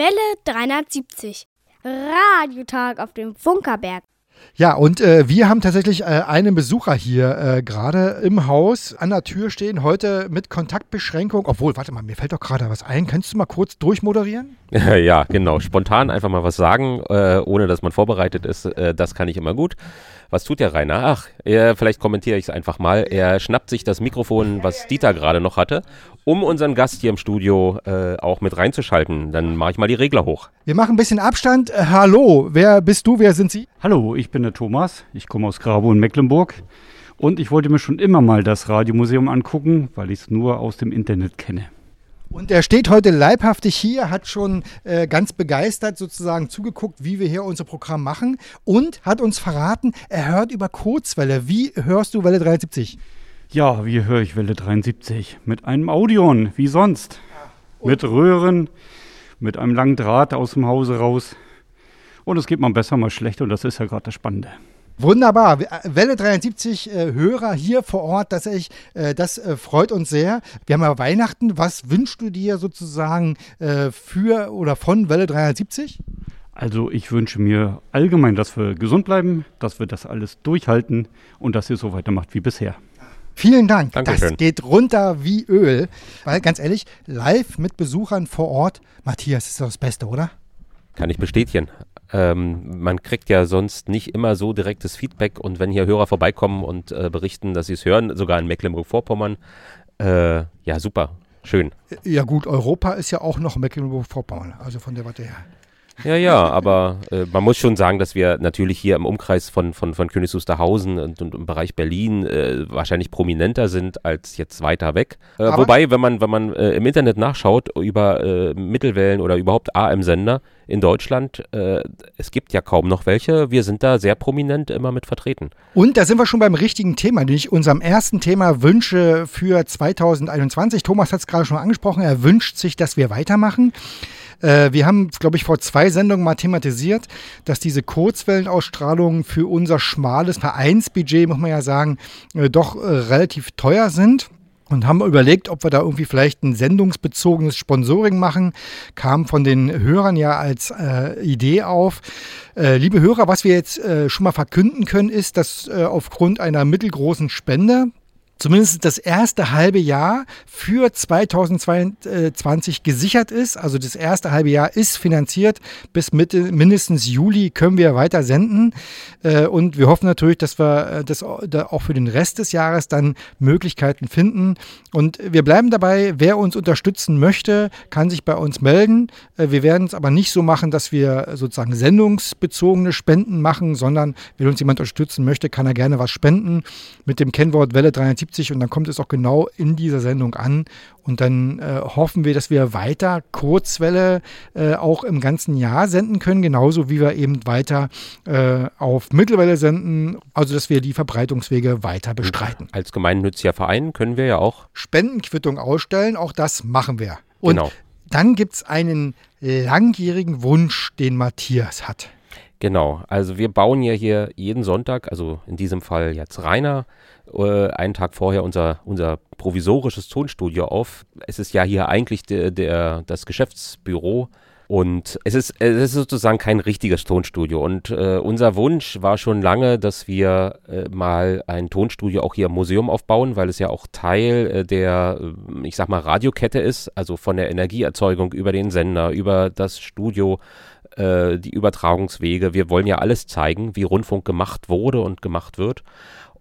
Welle 370. Radiotag auf dem Funkerberg. Ja, und äh, wir haben tatsächlich äh, einen Besucher hier äh, gerade im Haus an der Tür stehen, heute mit Kontaktbeschränkung. Obwohl, warte mal, mir fällt doch gerade was ein. Kannst du mal kurz durchmoderieren? ja, genau. Spontan einfach mal was sagen, äh, ohne dass man vorbereitet ist. Äh, das kann ich immer gut. Was tut der Rainer? Ach, er, vielleicht kommentiere ich es einfach mal. Er schnappt sich das Mikrofon, was Dieter gerade noch hatte, um unseren Gast hier im Studio äh, auch mit reinzuschalten. Dann mache ich mal die Regler hoch. Wir machen ein bisschen Abstand. Äh, hallo, wer bist du? Wer sind Sie? Hallo, ich bin der Thomas. Ich komme aus Grabo in Mecklenburg. Und ich wollte mir schon immer mal das Radiomuseum angucken, weil ich es nur aus dem Internet kenne. Und er steht heute leibhaftig hier, hat schon äh, ganz begeistert sozusagen zugeguckt, wie wir hier unser Programm machen und hat uns verraten, er hört über Kurzwelle. Wie hörst du Welle 370? Ja, wie höre ich Welle 73? Mit einem Audion, wie sonst. mit Röhren, mit einem langen Draht aus dem Hause raus. Und es geht mal besser, mal schlechter und das ist ja gerade das Spannende. Wunderbar. Welle 73 äh, Hörer hier vor Ort, dass ich, äh, das äh, freut uns sehr. Wir haben ja Weihnachten. Was wünschst du dir sozusagen äh, für oder von Welle 370? Also ich wünsche mir allgemein, dass wir gesund bleiben, dass wir das alles durchhalten und dass ihr so weitermacht wie bisher. Vielen Dank. Dankeschön. Das geht runter wie Öl. Weil ganz ehrlich, live mit Besuchern vor Ort, Matthias, ist doch das Beste, oder? Kann ich bestätigen. Ähm, man kriegt ja sonst nicht immer so direktes Feedback und wenn hier Hörer vorbeikommen und äh, berichten, dass sie es hören, sogar in Mecklenburg-Vorpommern, äh, ja super, schön. Ja gut, Europa ist ja auch noch Mecklenburg-Vorpommern, also von der Warte her. Ja, ja, aber äh, man muss schon sagen, dass wir natürlich hier im Umkreis von, von, von Königs Wusterhausen und, und im Bereich Berlin äh, wahrscheinlich prominenter sind als jetzt weiter weg. Äh, wobei, wenn man, wenn man äh, im Internet nachschaut über äh, Mittelwellen oder überhaupt AM-Sender in Deutschland, äh, es gibt ja kaum noch welche. Wir sind da sehr prominent immer mit vertreten. Und da sind wir schon beim richtigen Thema, nämlich unserem ersten Thema Wünsche für 2021. Thomas hat es gerade schon angesprochen, er wünscht sich, dass wir weitermachen. Äh, wir haben, glaube ich, vor zwei Sendungen mal thematisiert, dass diese Kurzwellenausstrahlungen für unser schmales Vereinsbudget, muss man ja sagen, äh, doch äh, relativ teuer sind. Und haben überlegt, ob wir da irgendwie vielleicht ein sendungsbezogenes Sponsoring machen. Kam von den Hörern ja als äh, Idee auf. Äh, liebe Hörer, was wir jetzt äh, schon mal verkünden können, ist, dass äh, aufgrund einer mittelgroßen Spende zumindest das erste halbe Jahr für 2022 gesichert ist. Also das erste halbe Jahr ist finanziert. Bis Mitte, mindestens Juli können wir weiter senden. Äh, Und wir hoffen natürlich, dass wir äh, das au- da auch für den Rest des Jahres dann Möglichkeiten finden. Und wir bleiben dabei, wer uns unterstützen möchte, kann sich bei uns melden. Äh, Wir werden es aber nicht so machen, dass wir sozusagen sendungsbezogene Spenden machen, sondern wenn uns jemand unterstützen möchte, kann er gerne was spenden mit dem Kennwort Welle 370 und dann kommt es auch genau in dieser Sendung an. Und dann äh, hoffen wir, dass wir weiter Kurzwelle äh, auch im ganzen Jahr senden können, genauso wie wir eben weiter äh, auf Mittelwelle senden, also dass wir die Verbreitungswege weiter bestreiten. Als gemeinnütziger Verein können wir ja auch. Spendenquittung ausstellen, auch das machen wir. Und Genau. dann gibt es einen langjährigen Wunsch, den Matthias hat. Genau, also wir bauen ja hier jeden Sonntag, also in diesem Fall jetzt Rainer, äh, einen Tag vorher unser, unser provisorisches Tonstudio auf. Es ist ja hier eigentlich der, der, das Geschäftsbüro und es ist, es ist sozusagen kein richtiges Tonstudio. Und äh, unser Wunsch war schon lange, dass wir äh, mal ein Tonstudio auch hier im Museum aufbauen, weil es ja auch Teil äh, der, äh, ich sag mal, Radiokette ist, also von der Energieerzeugung über den Sender, über das Studio äh, die Übertragungswege. Wir wollen ja alles zeigen, wie Rundfunk gemacht wurde und gemacht wird.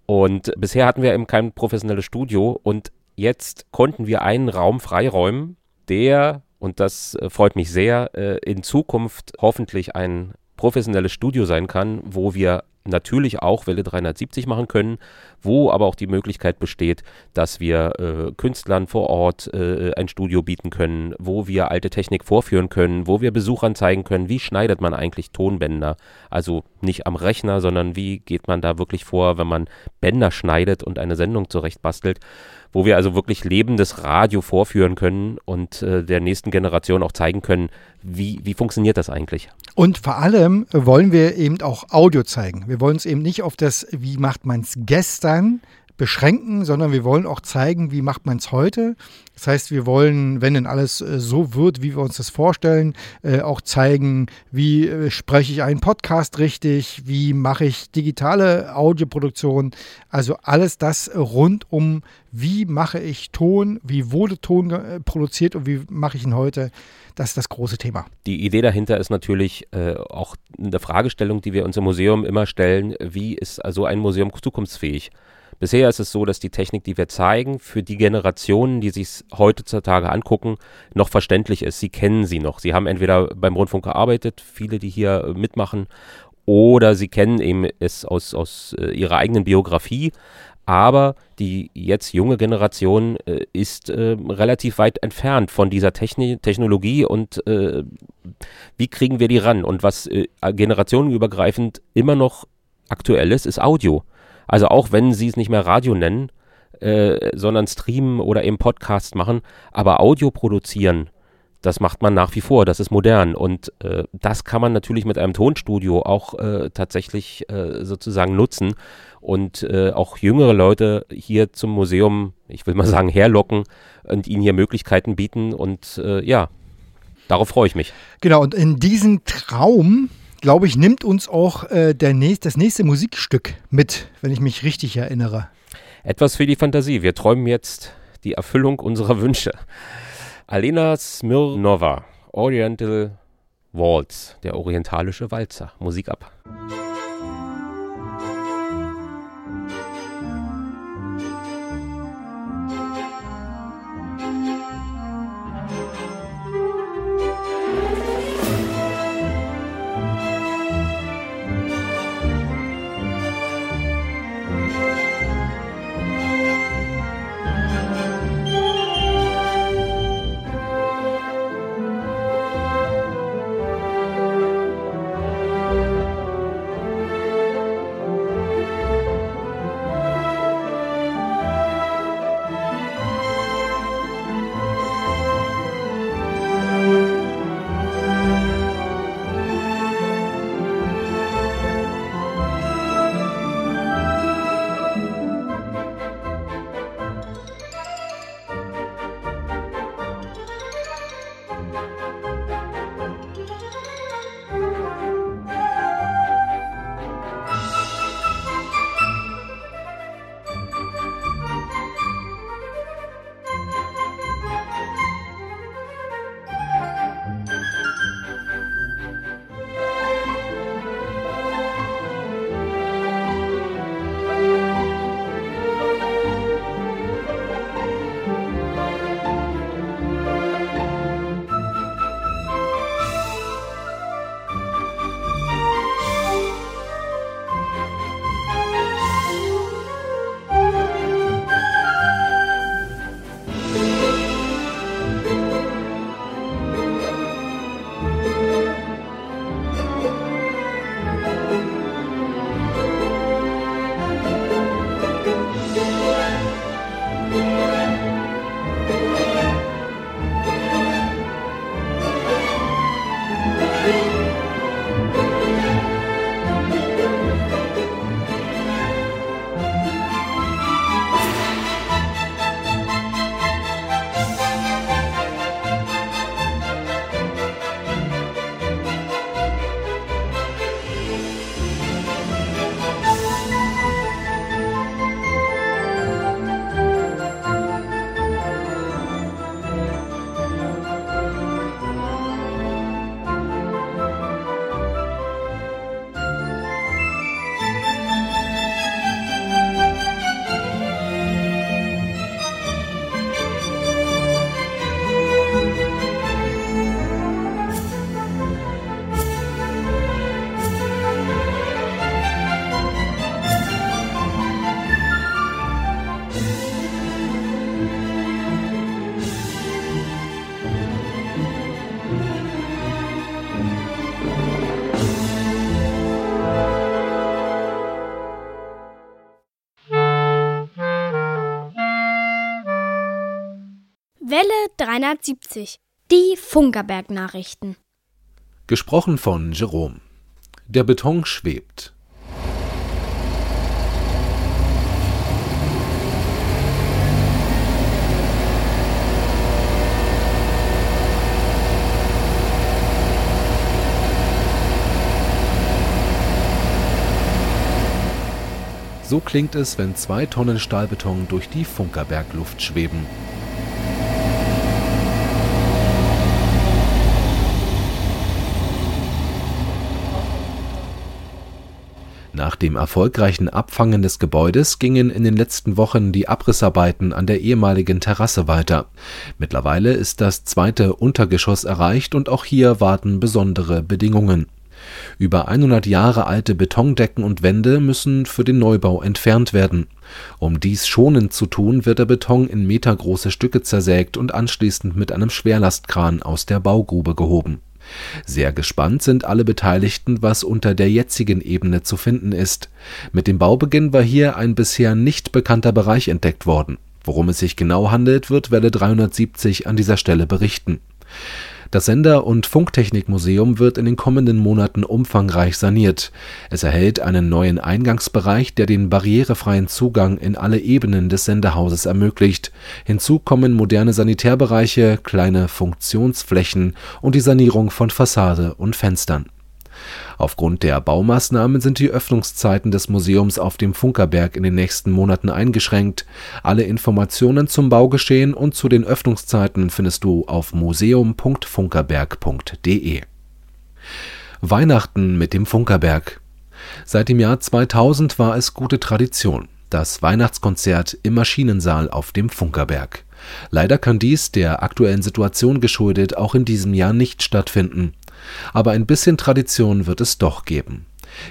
Und bisher hatten wir eben kein professionelles Studio und jetzt konnten wir einen Raum freiräumen, der, und das äh, freut mich sehr, äh, in Zukunft hoffentlich ein professionelles Studio sein kann, wo wir natürlich auch Welle 370 machen können, wo aber auch die Möglichkeit besteht, dass wir äh, Künstlern vor Ort äh, ein Studio bieten können, wo wir alte Technik vorführen können, wo wir Besuchern zeigen können, wie schneidet man eigentlich Tonbänder. Also nicht am Rechner, sondern wie geht man da wirklich vor, wenn man Bänder schneidet und eine Sendung zurechtbastelt wo wir also wirklich lebendes Radio vorführen können und äh, der nächsten Generation auch zeigen können, wie, wie funktioniert das eigentlich. Und vor allem wollen wir eben auch Audio zeigen. Wir wollen es eben nicht auf das, wie macht man es gestern beschränken, sondern wir wollen auch zeigen, wie macht man es heute. Das heißt, wir wollen, wenn denn alles äh, so wird, wie wir uns das vorstellen, äh, auch zeigen, wie äh, spreche ich einen Podcast richtig, wie mache ich digitale Audioproduktion. Also alles das rund um, wie mache ich Ton, wie wurde Ton produziert und wie mache ich ihn heute. Das ist das große Thema. Die Idee dahinter ist natürlich äh, auch eine Fragestellung, die wir uns im Museum immer stellen, wie ist also ein Museum zukunftsfähig? Bisher ist es so, dass die Technik, die wir zeigen, für die Generationen, die sich heutzutage angucken, noch verständlich ist. Sie kennen sie noch. Sie haben entweder beim Rundfunk gearbeitet, viele, die hier äh, mitmachen, oder sie kennen eben es aus, aus äh, ihrer eigenen Biografie. Aber die jetzt junge Generation äh, ist äh, relativ weit entfernt von dieser Techni Technologie und äh, wie kriegen wir die ran? Und was äh, generationenübergreifend immer noch aktuell ist, ist Audio. Also auch wenn sie es nicht mehr Radio nennen, äh, sondern streamen oder eben Podcast machen. Aber Audio produzieren, das macht man nach wie vor, das ist modern. Und äh, das kann man natürlich mit einem Tonstudio auch äh, tatsächlich äh, sozusagen nutzen und äh, auch jüngere Leute hier zum Museum, ich will mal sagen, herlocken und ihnen hier Möglichkeiten bieten. Und äh, ja, darauf freue ich mich. Genau, und in diesen Traum, glaube ich, nimmt uns auch äh, der nächst, das nächste Musikstück mit, wenn ich mich richtig erinnere. Etwas für die Fantasie. Wir träumen jetzt die Erfüllung unserer Wünsche. Alena Smirnova, Oriental Waltz, der orientalische Walzer. Musik ab. Welle 370. Die Funkerberg-Nachrichten. Gesprochen von Jerome. Der Beton schwebt. So klingt es, wenn zwei Tonnen Stahlbeton durch die Funkerbergluft schweben. Nach dem erfolgreichen Abfangen des Gebäudes gingen in den letzten Wochen die Abrissarbeiten an der ehemaligen Terrasse weiter. Mittlerweile ist das zweite Untergeschoss erreicht und auch hier warten besondere Bedingungen. Über 100 Jahre alte Betondecken und Wände müssen für den Neubau entfernt werden. Um dies schonend zu tun, wird der Beton in metergroße Stücke zersägt und anschließend mit einem Schwerlastkran aus der Baugrube gehoben Sehr gespannt sind alle Beteiligten, was unter der jetzigen Ebene zu finden ist. Mit dem Baubeginn war hier ein bisher nicht bekannter Bereich entdeckt worden. Worum es sich genau handelt, wird Welle 370 an dieser Stelle berichten. Das Sender und Funktechnikmuseum wird in den kommenden Monaten umfangreich saniert. Es erhält einen neuen Eingangsbereich, der den barrierefreien Zugang in alle Ebenen des Sendehauses ermöglicht. Hinzu kommen moderne Sanitärbereiche, kleine Funktionsflächen und die Sanierung von Fassade und Fenstern. Aufgrund der Baumaßnahmen sind die Öffnungszeiten des Museums auf dem Funkerberg in den nächsten Monaten eingeschränkt. Alle Informationen zum Baugeschehen und zu den Öffnungszeiten findest du auf museum.funkerberg.de. Weihnachten mit dem Funkerberg Seit dem Jahr 2000 war es gute Tradition, das Weihnachtskonzert im Maschinensaal auf dem Funkerberg. Leider kann dies der aktuellen Situation geschuldet auch in diesem Jahr nicht stattfinden. Aber ein bisschen Tradition wird es doch geben.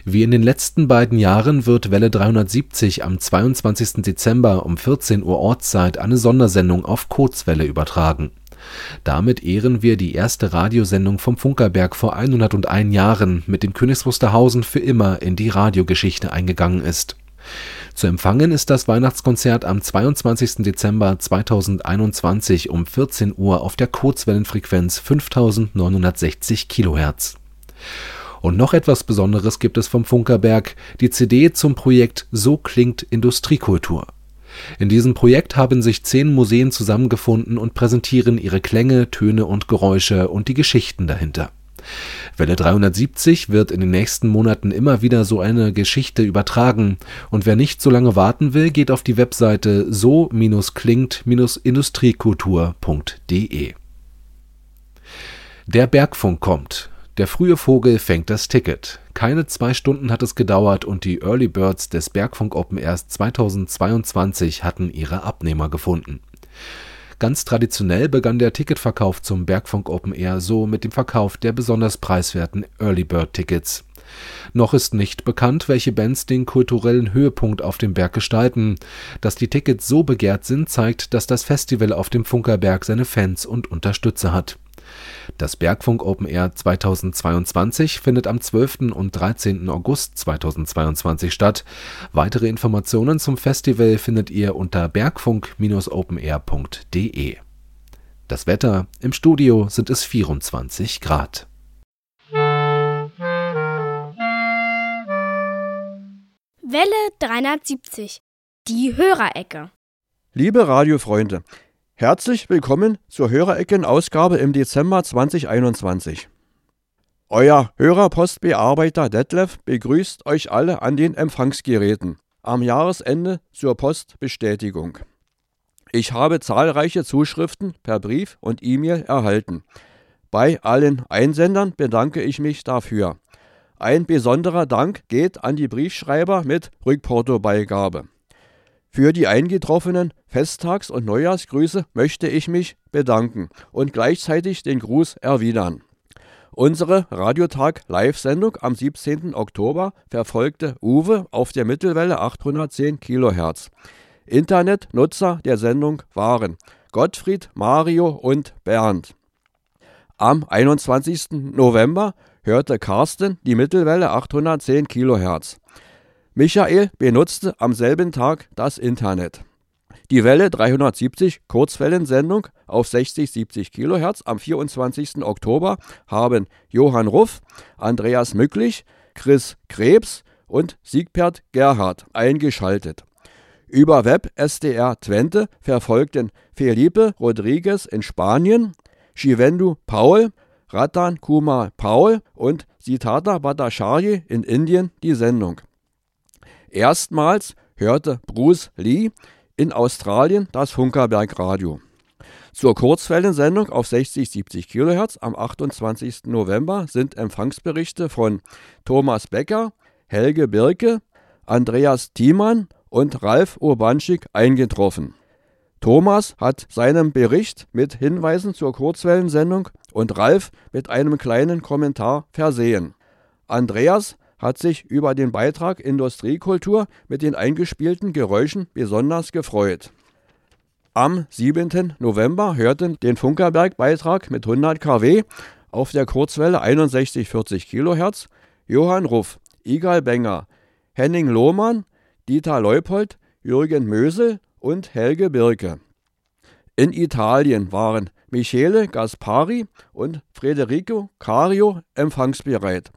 Wie in den letzten beiden Jahren wird Welle 370 am 22. Dezember um 14 Uhr Ortszeit eine Sondersendung auf Kurzwelle übertragen. Damit ehren wir die erste Radiosendung vom Funkerberg vor 101 Jahren, mit dem Königs Wusterhausen für immer in die Radiogeschichte eingegangen ist. Zu empfangen ist das Weihnachtskonzert am 22. Dezember 2021 um 14 Uhr auf der Kurzwellenfrequenz 5960 kHz. Und noch etwas Besonderes gibt es vom Funkerberg, die CD zum Projekt So klingt Industriekultur. In diesem Projekt haben sich zehn Museen zusammengefunden und präsentieren ihre Klänge, Töne und Geräusche und die Geschichten dahinter. Welle 370 wird in den nächsten Monaten immer wieder so eine Geschichte übertragen und wer nicht so lange warten will, geht auf die Webseite so-klingt-industriekultur.de. Der Bergfunk kommt. Der frühe Vogel fängt das Ticket. Keine zwei Stunden hat es gedauert und die Early Birds des Bergfunk Open Airs 2022 hatten ihre Abnehmer gefunden. Ganz traditionell begann der Ticketverkauf zum Bergfunk Open Air so mit dem Verkauf der besonders preiswerten Early Bird Tickets. Noch ist nicht bekannt, welche Bands den kulturellen Höhepunkt auf dem Berg gestalten. Dass die Tickets so begehrt sind, zeigt, dass das Festival auf dem Funkerberg seine Fans und Unterstützer hat. Das Bergfunk Open Air 2022 findet am 12. und 13. August 2022 statt. Weitere Informationen zum Festival findet ihr unter bergfunk-openair.de. Das Wetter im Studio sind es 24 Grad. Welle 370. Die Hörerecke. Liebe Radiofreunde, herzlich willkommen zur Hörerecken-Ausgabe im Dezember 2021. Euer Hörerpostbearbeiter Detlef begrüßt euch alle an den Empfangsgeräten am Jahresende zur Postbestätigung. Ich habe zahlreiche Zuschriften per Brief und E-Mail erhalten. Bei allen Einsendern bedanke ich mich dafür. Ein besonderer Dank geht an die Briefschreiber mit Rückportobeigabe. Für die eingetroffenen Festtags- und Neujahrsgrüße möchte ich mich bedanken und gleichzeitig den Gruß erwidern. Unsere Radiotag-Live-Sendung am 17. Oktober verfolgte Uwe auf der Mittelwelle 810 kHz. Internetnutzer der Sendung waren Gottfried, Mario und Bernd. Am 21. November hörte Carsten die Mittelwelle 810 kHz. Michael benutzte am selben Tag das Internet. Die Welle 370 Kurzwellensendung auf 60-70 kHz am 24. Oktober haben Johann Ruff, Andreas Mücklich, Chris Krebs und Siegbert Gerhard eingeschaltet. Über Web SDR Twente verfolgten Felipe Rodriguez in Spanien, Shivendu Paul, Ratan Kumar Paul und Sitata Bhattacharya in Indien die Sendung. Erstmals hörte Bruce Lee in Australien das Funkerberg Radio. Zur Kurzwellensendung auf 60-70 kHz am 28. November sind Empfangsberichte von Thomas Becker, Helge Birke, Andreas Thiemann und Ralf Urbanschik eingetroffen. Thomas hat seinen Bericht mit Hinweisen zur Kurzwellensendung und Ralf mit einem kleinen Kommentar versehen. Andreas hat sich über den Beitrag Industriekultur mit den eingespielten Geräuschen besonders gefreut. Am 7. November hörten den Funkerberg-Beitrag mit 100 kW Auf der Kurzwelle 6140 kHz Johann Ruff, Igal Benger, Henning Lohmann, Dieter Leupold, Jürgen Mösel und Helge Birke. In Italien waren Michele Gaspari und Federico Cario empfangsbereit.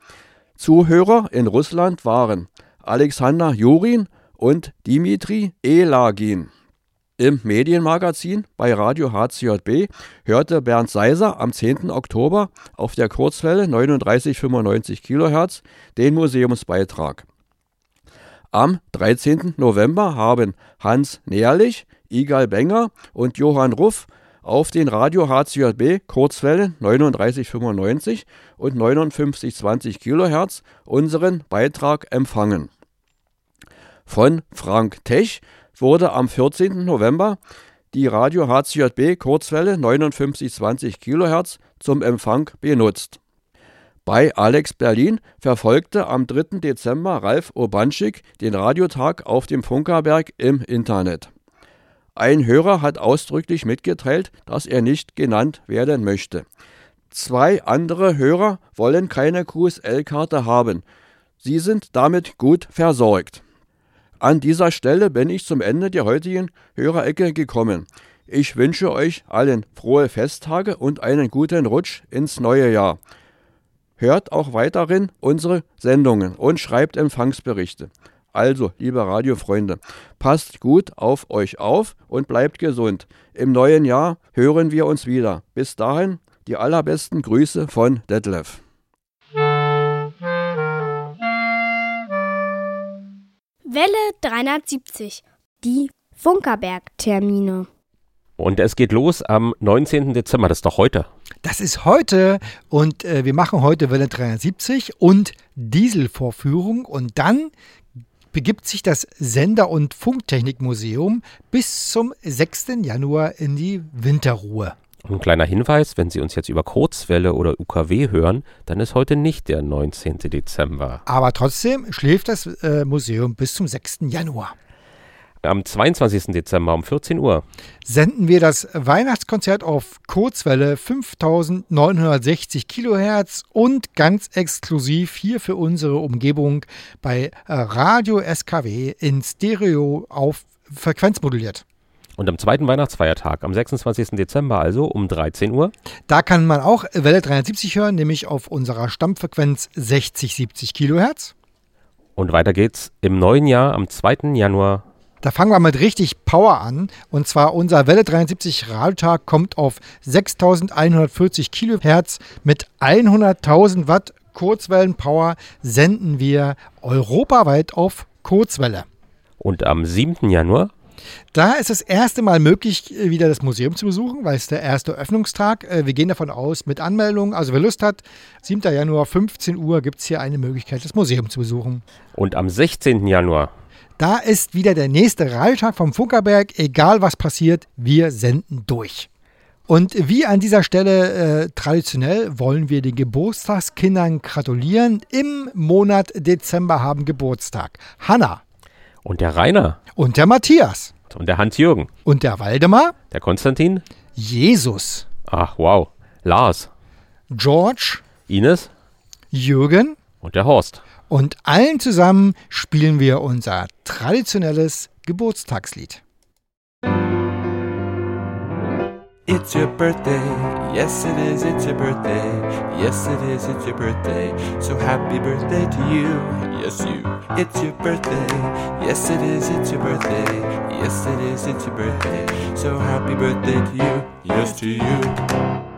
Zuhörer in Russland waren Alexander Jurin und Dimitri Elagin. Im Medienmagazin bei Radio HCJB hörte Bernd Seiser am 10. Oktober auf der Kurzwelle 3995 kHz den Museumsbeitrag. Am 13. November haben Hans Nährlich, Igal Benger und Johann Ruff auf den Radio HCJB Kurzwelle 3995 und 5920 kHz unseren Beitrag empfangen. Von Frank Tech wurde am 14. November die Radio HCJB Kurzwelle 5920 kHz zum Empfang benutzt. Bei Alex Berlin verfolgte am 3. Dezember Ralf Urbanschik den Radiotag auf dem Funkerberg im Internet. Ein Hörer hat ausdrücklich mitgeteilt, dass er nicht genannt werden möchte. Zwei andere Hörer wollen keine QSL-Karte haben. Sie sind damit gut versorgt. An dieser Stelle bin ich zum Ende der heutigen Hörerecke gekommen. Ich wünsche euch allen frohe Festtage und einen guten Rutsch ins neue Jahr. Hört auch weiterhin unsere Sendungen und schreibt Empfangsberichte. Also, liebe Radiofreunde, passt gut auf euch auf und bleibt gesund. Im neuen Jahr hören wir uns wieder. Bis dahin die allerbesten Grüße von Detlef. Welle 370. Die Funkerberg-Termine. Und es geht los am 19. Dezember, das ist doch heute. Das ist heute und äh, wir machen heute Welle 370 und Dieselvorführung und dann begibt sich das Sender- und Funktechnikmuseum bis zum 6. Januar in die Winterruhe. Ein kleiner Hinweis, wenn Sie uns jetzt über Kurzwelle oder UKW hören, dann ist heute nicht der 19. Dezember. Aber trotzdem schläft das äh, Museum bis zum 6. Januar. Am 22. Dezember um 14 Uhr Senden wir das Weihnachtskonzert auf Kurzwelle 5960 Kilohertz und ganz exklusiv hier für unsere Umgebung bei Radio SKW in Stereo auf Frequenz moduliert. und am zweiten Weihnachtsfeiertag, am 26. Dezember also um 13 Uhr. Da kann man auch Welle 370 hören, nämlich auf unserer Stammfrequenz 60-70 Kilohertz. Und weiter geht's im neuen Jahr am 2. Januar. Da fangen wir mit richtig Power an. Und zwar unser Welle 73 Radiotag kommt auf 6140 Kilohertz mit 100.000 Watt Kurzwellenpower senden wir europaweit auf Kurzwelle. Und am 7. Januar Da ist das erste Mal möglich, äh, wieder das Museum zu besuchen, weil es der erste Öffnungstag. Äh, Wir gehen davon aus mit Anmeldung. Also wer Lust hat, 7. Januar 15 Uhr gibt es hier eine Möglichkeit, das Museum zu besuchen. und am 16. Januar. Da ist wieder der nächste Radiotag vom Funkerberg. Egal was passiert, wir senden durch. Und wie an dieser Stelle äh, traditionell wollen wir den Geburtstagskindern gratulieren. Im Monat Dezember haben Geburtstag. Hanna Und der Rainer. und der Matthias Und der Hans-Jürgen. und der Waldemar, Der Konstantin. Jesus, Ach, wow. Lars. George, Ines. Jürgen Und der Horst. Und allen zusammen spielen wir unser traditionelles Geburtstagslied. It's your birthday, yes it is, it's your birthday, yes it is, it's your birthday, so happy birthday to you, yes you. It's your birthday, yes it is, it's your birthday, yes it is, it's your birthday, so happy birthday to you, yes to you.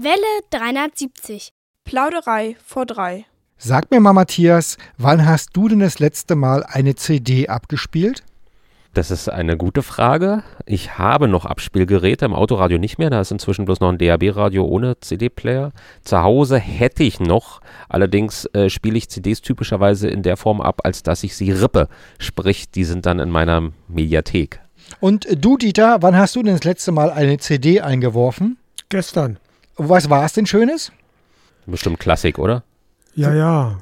Welle 370. Plauderei vor drei. Sag mir mal, Matthias, wann hast du denn das letzte Mal eine CD abgespielt? Das ist eine gute Frage. Ich habe noch Abspielgeräte, im Autoradio nicht mehr. Da ist inzwischen bloß noch ein DAB-Radio ohne CD-Player. Zu Hause hätte ich noch. Allerdings äh, spiele ich CDs typischerweise in der Form ab, als dass ich sie rippe. Sprich, die sind dann in meiner Mediathek. Und du, Dieter, wann hast du denn das letzte Mal eine CD eingeworfen? Gestern. Was war es denn Schönes? Bestimmt Klassik, oder? Ja, ja.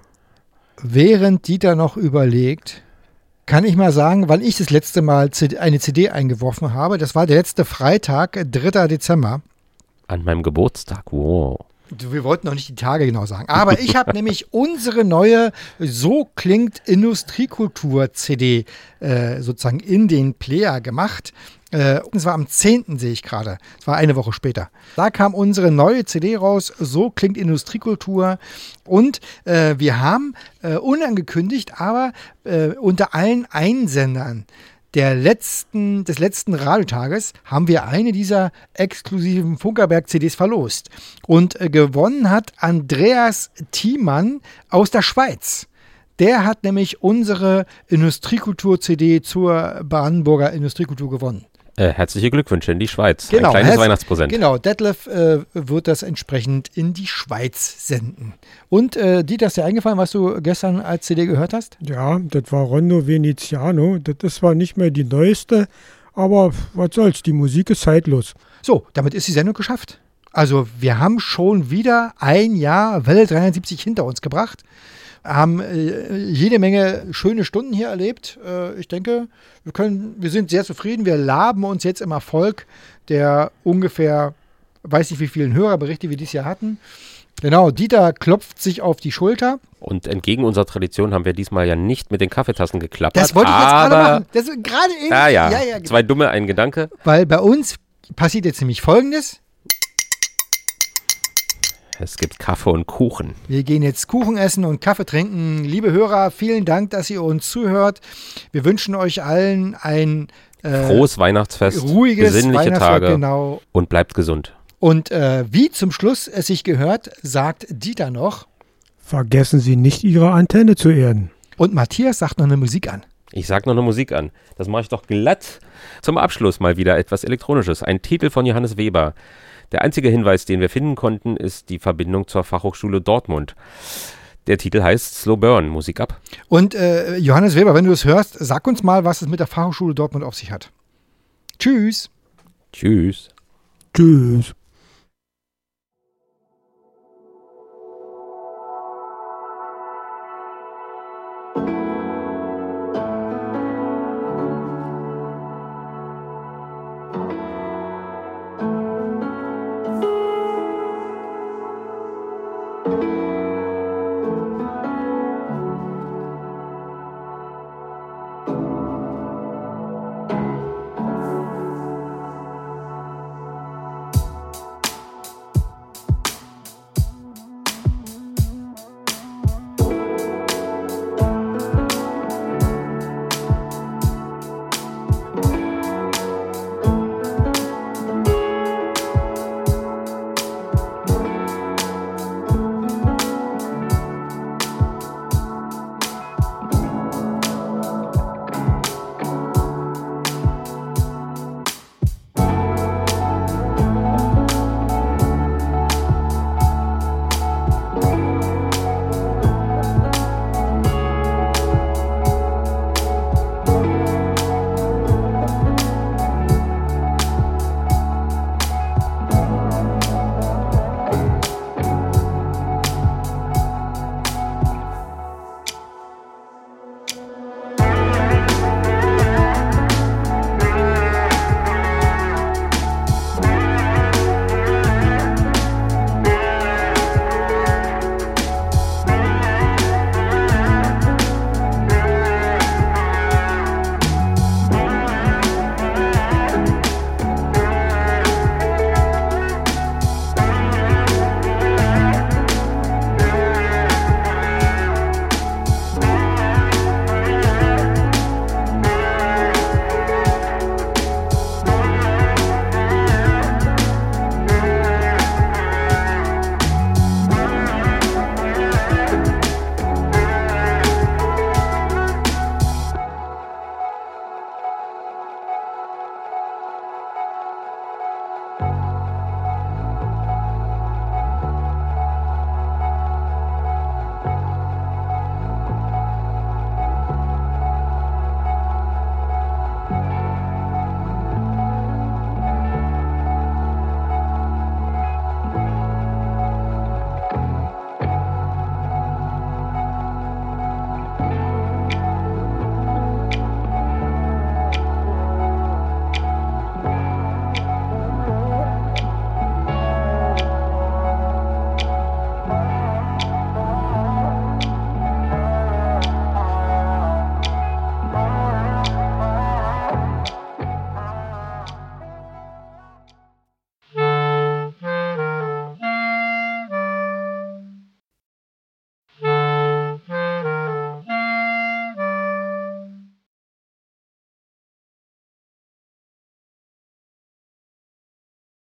Während Dieter noch überlegt, kann ich mal sagen, wann ich das letzte Mal eine CD eingeworfen habe. Das war der letzte Freitag, 3. Dezember. An meinem Geburtstag, wow. Wir wollten noch nicht die Tage genau sagen. Aber ich habe nämlich unsere neue So klingt Industriekultur-CD äh, sozusagen in den Player gemacht. Äh, es war am 10. sehe ich gerade. Es war eine Woche später. Da kam unsere neue CD raus. So klingt Industriekultur. Und äh, wir haben äh, unangekündigt, aber äh, unter allen Einsendern der letzten, des letzten Radiotages haben wir eine dieser exklusiven Funkerberg-CDs verlost. Und äh, gewonnen hat Andreas Thiemann aus der Schweiz. Der hat nämlich unsere Industriekultur-CD zur Brandenburger Industriekultur gewonnen. Äh, herzliche Glückwünsche in die Schweiz. Genau, Ein kleines herz- Weihnachtspräsent. Genau, Detlef äh, wird das entsprechend in die Schweiz senden. Und äh, Dieter, ist dir eingefallen, was du gestern als CD gehört hast? Ja, das war Rondo Veneziano. Das zwar nicht mehr die neueste, aber was soll's, die Musik ist zeitlos. So, damit ist die Sendung geschafft. Also wir haben schon wieder ein Jahr Welle 370 hinter uns gebracht, haben äh, jede Menge schöne Stunden hier erlebt. Äh, ich denke, wir, können, wir sind sehr zufrieden. Wir laben uns jetzt im Erfolg der ungefähr, weiß nicht wie vielen Hörerberichte wir dieses Jahr hatten. Genau, Dieter klopft sich auf die Schulter. Und entgegen unserer Tradition haben wir diesmal ja nicht mit den Kaffeetassen geklappert. Das wollte ich jetzt gerade machen. Das gerade eben. Ja, ja, ja, ja Zwei dumme, ein Gedanke. Weil bei uns passiert jetzt nämlich Folgendes. Es gibt Kaffee und Kuchen. Wir gehen jetzt Kuchen essen und Kaffee trinken. Liebe Hörer, vielen Dank, dass ihr uns zuhört. Wir wünschen euch allen ein äh, Frohes Weihnachtsfest, ruhiges besinnliche Weihnachtsfest, Tage Genau. und bleibt gesund. Und äh, wie zum Schluss es sich gehört, sagt Dieter noch. Vergessen Sie nicht, Ihre Antenne zu erden. Und Matthias sagt noch eine Musik an. Ich sag noch eine Musik an. Das mache ich doch glatt. Zum Abschluss mal wieder etwas Elektronisches. Ein Titel von Johannes Weber. Der einzige Hinweis, den wir finden konnten, ist die Verbindung zur Fachhochschule Dortmund. Der Titel heißt Slow Burn, Musik ab. Und äh, Johannes Weber, wenn du es hörst, sag uns mal, was es mit der Fachhochschule Dortmund auf sich hat. Tschüss. Tschüss. Tschüss.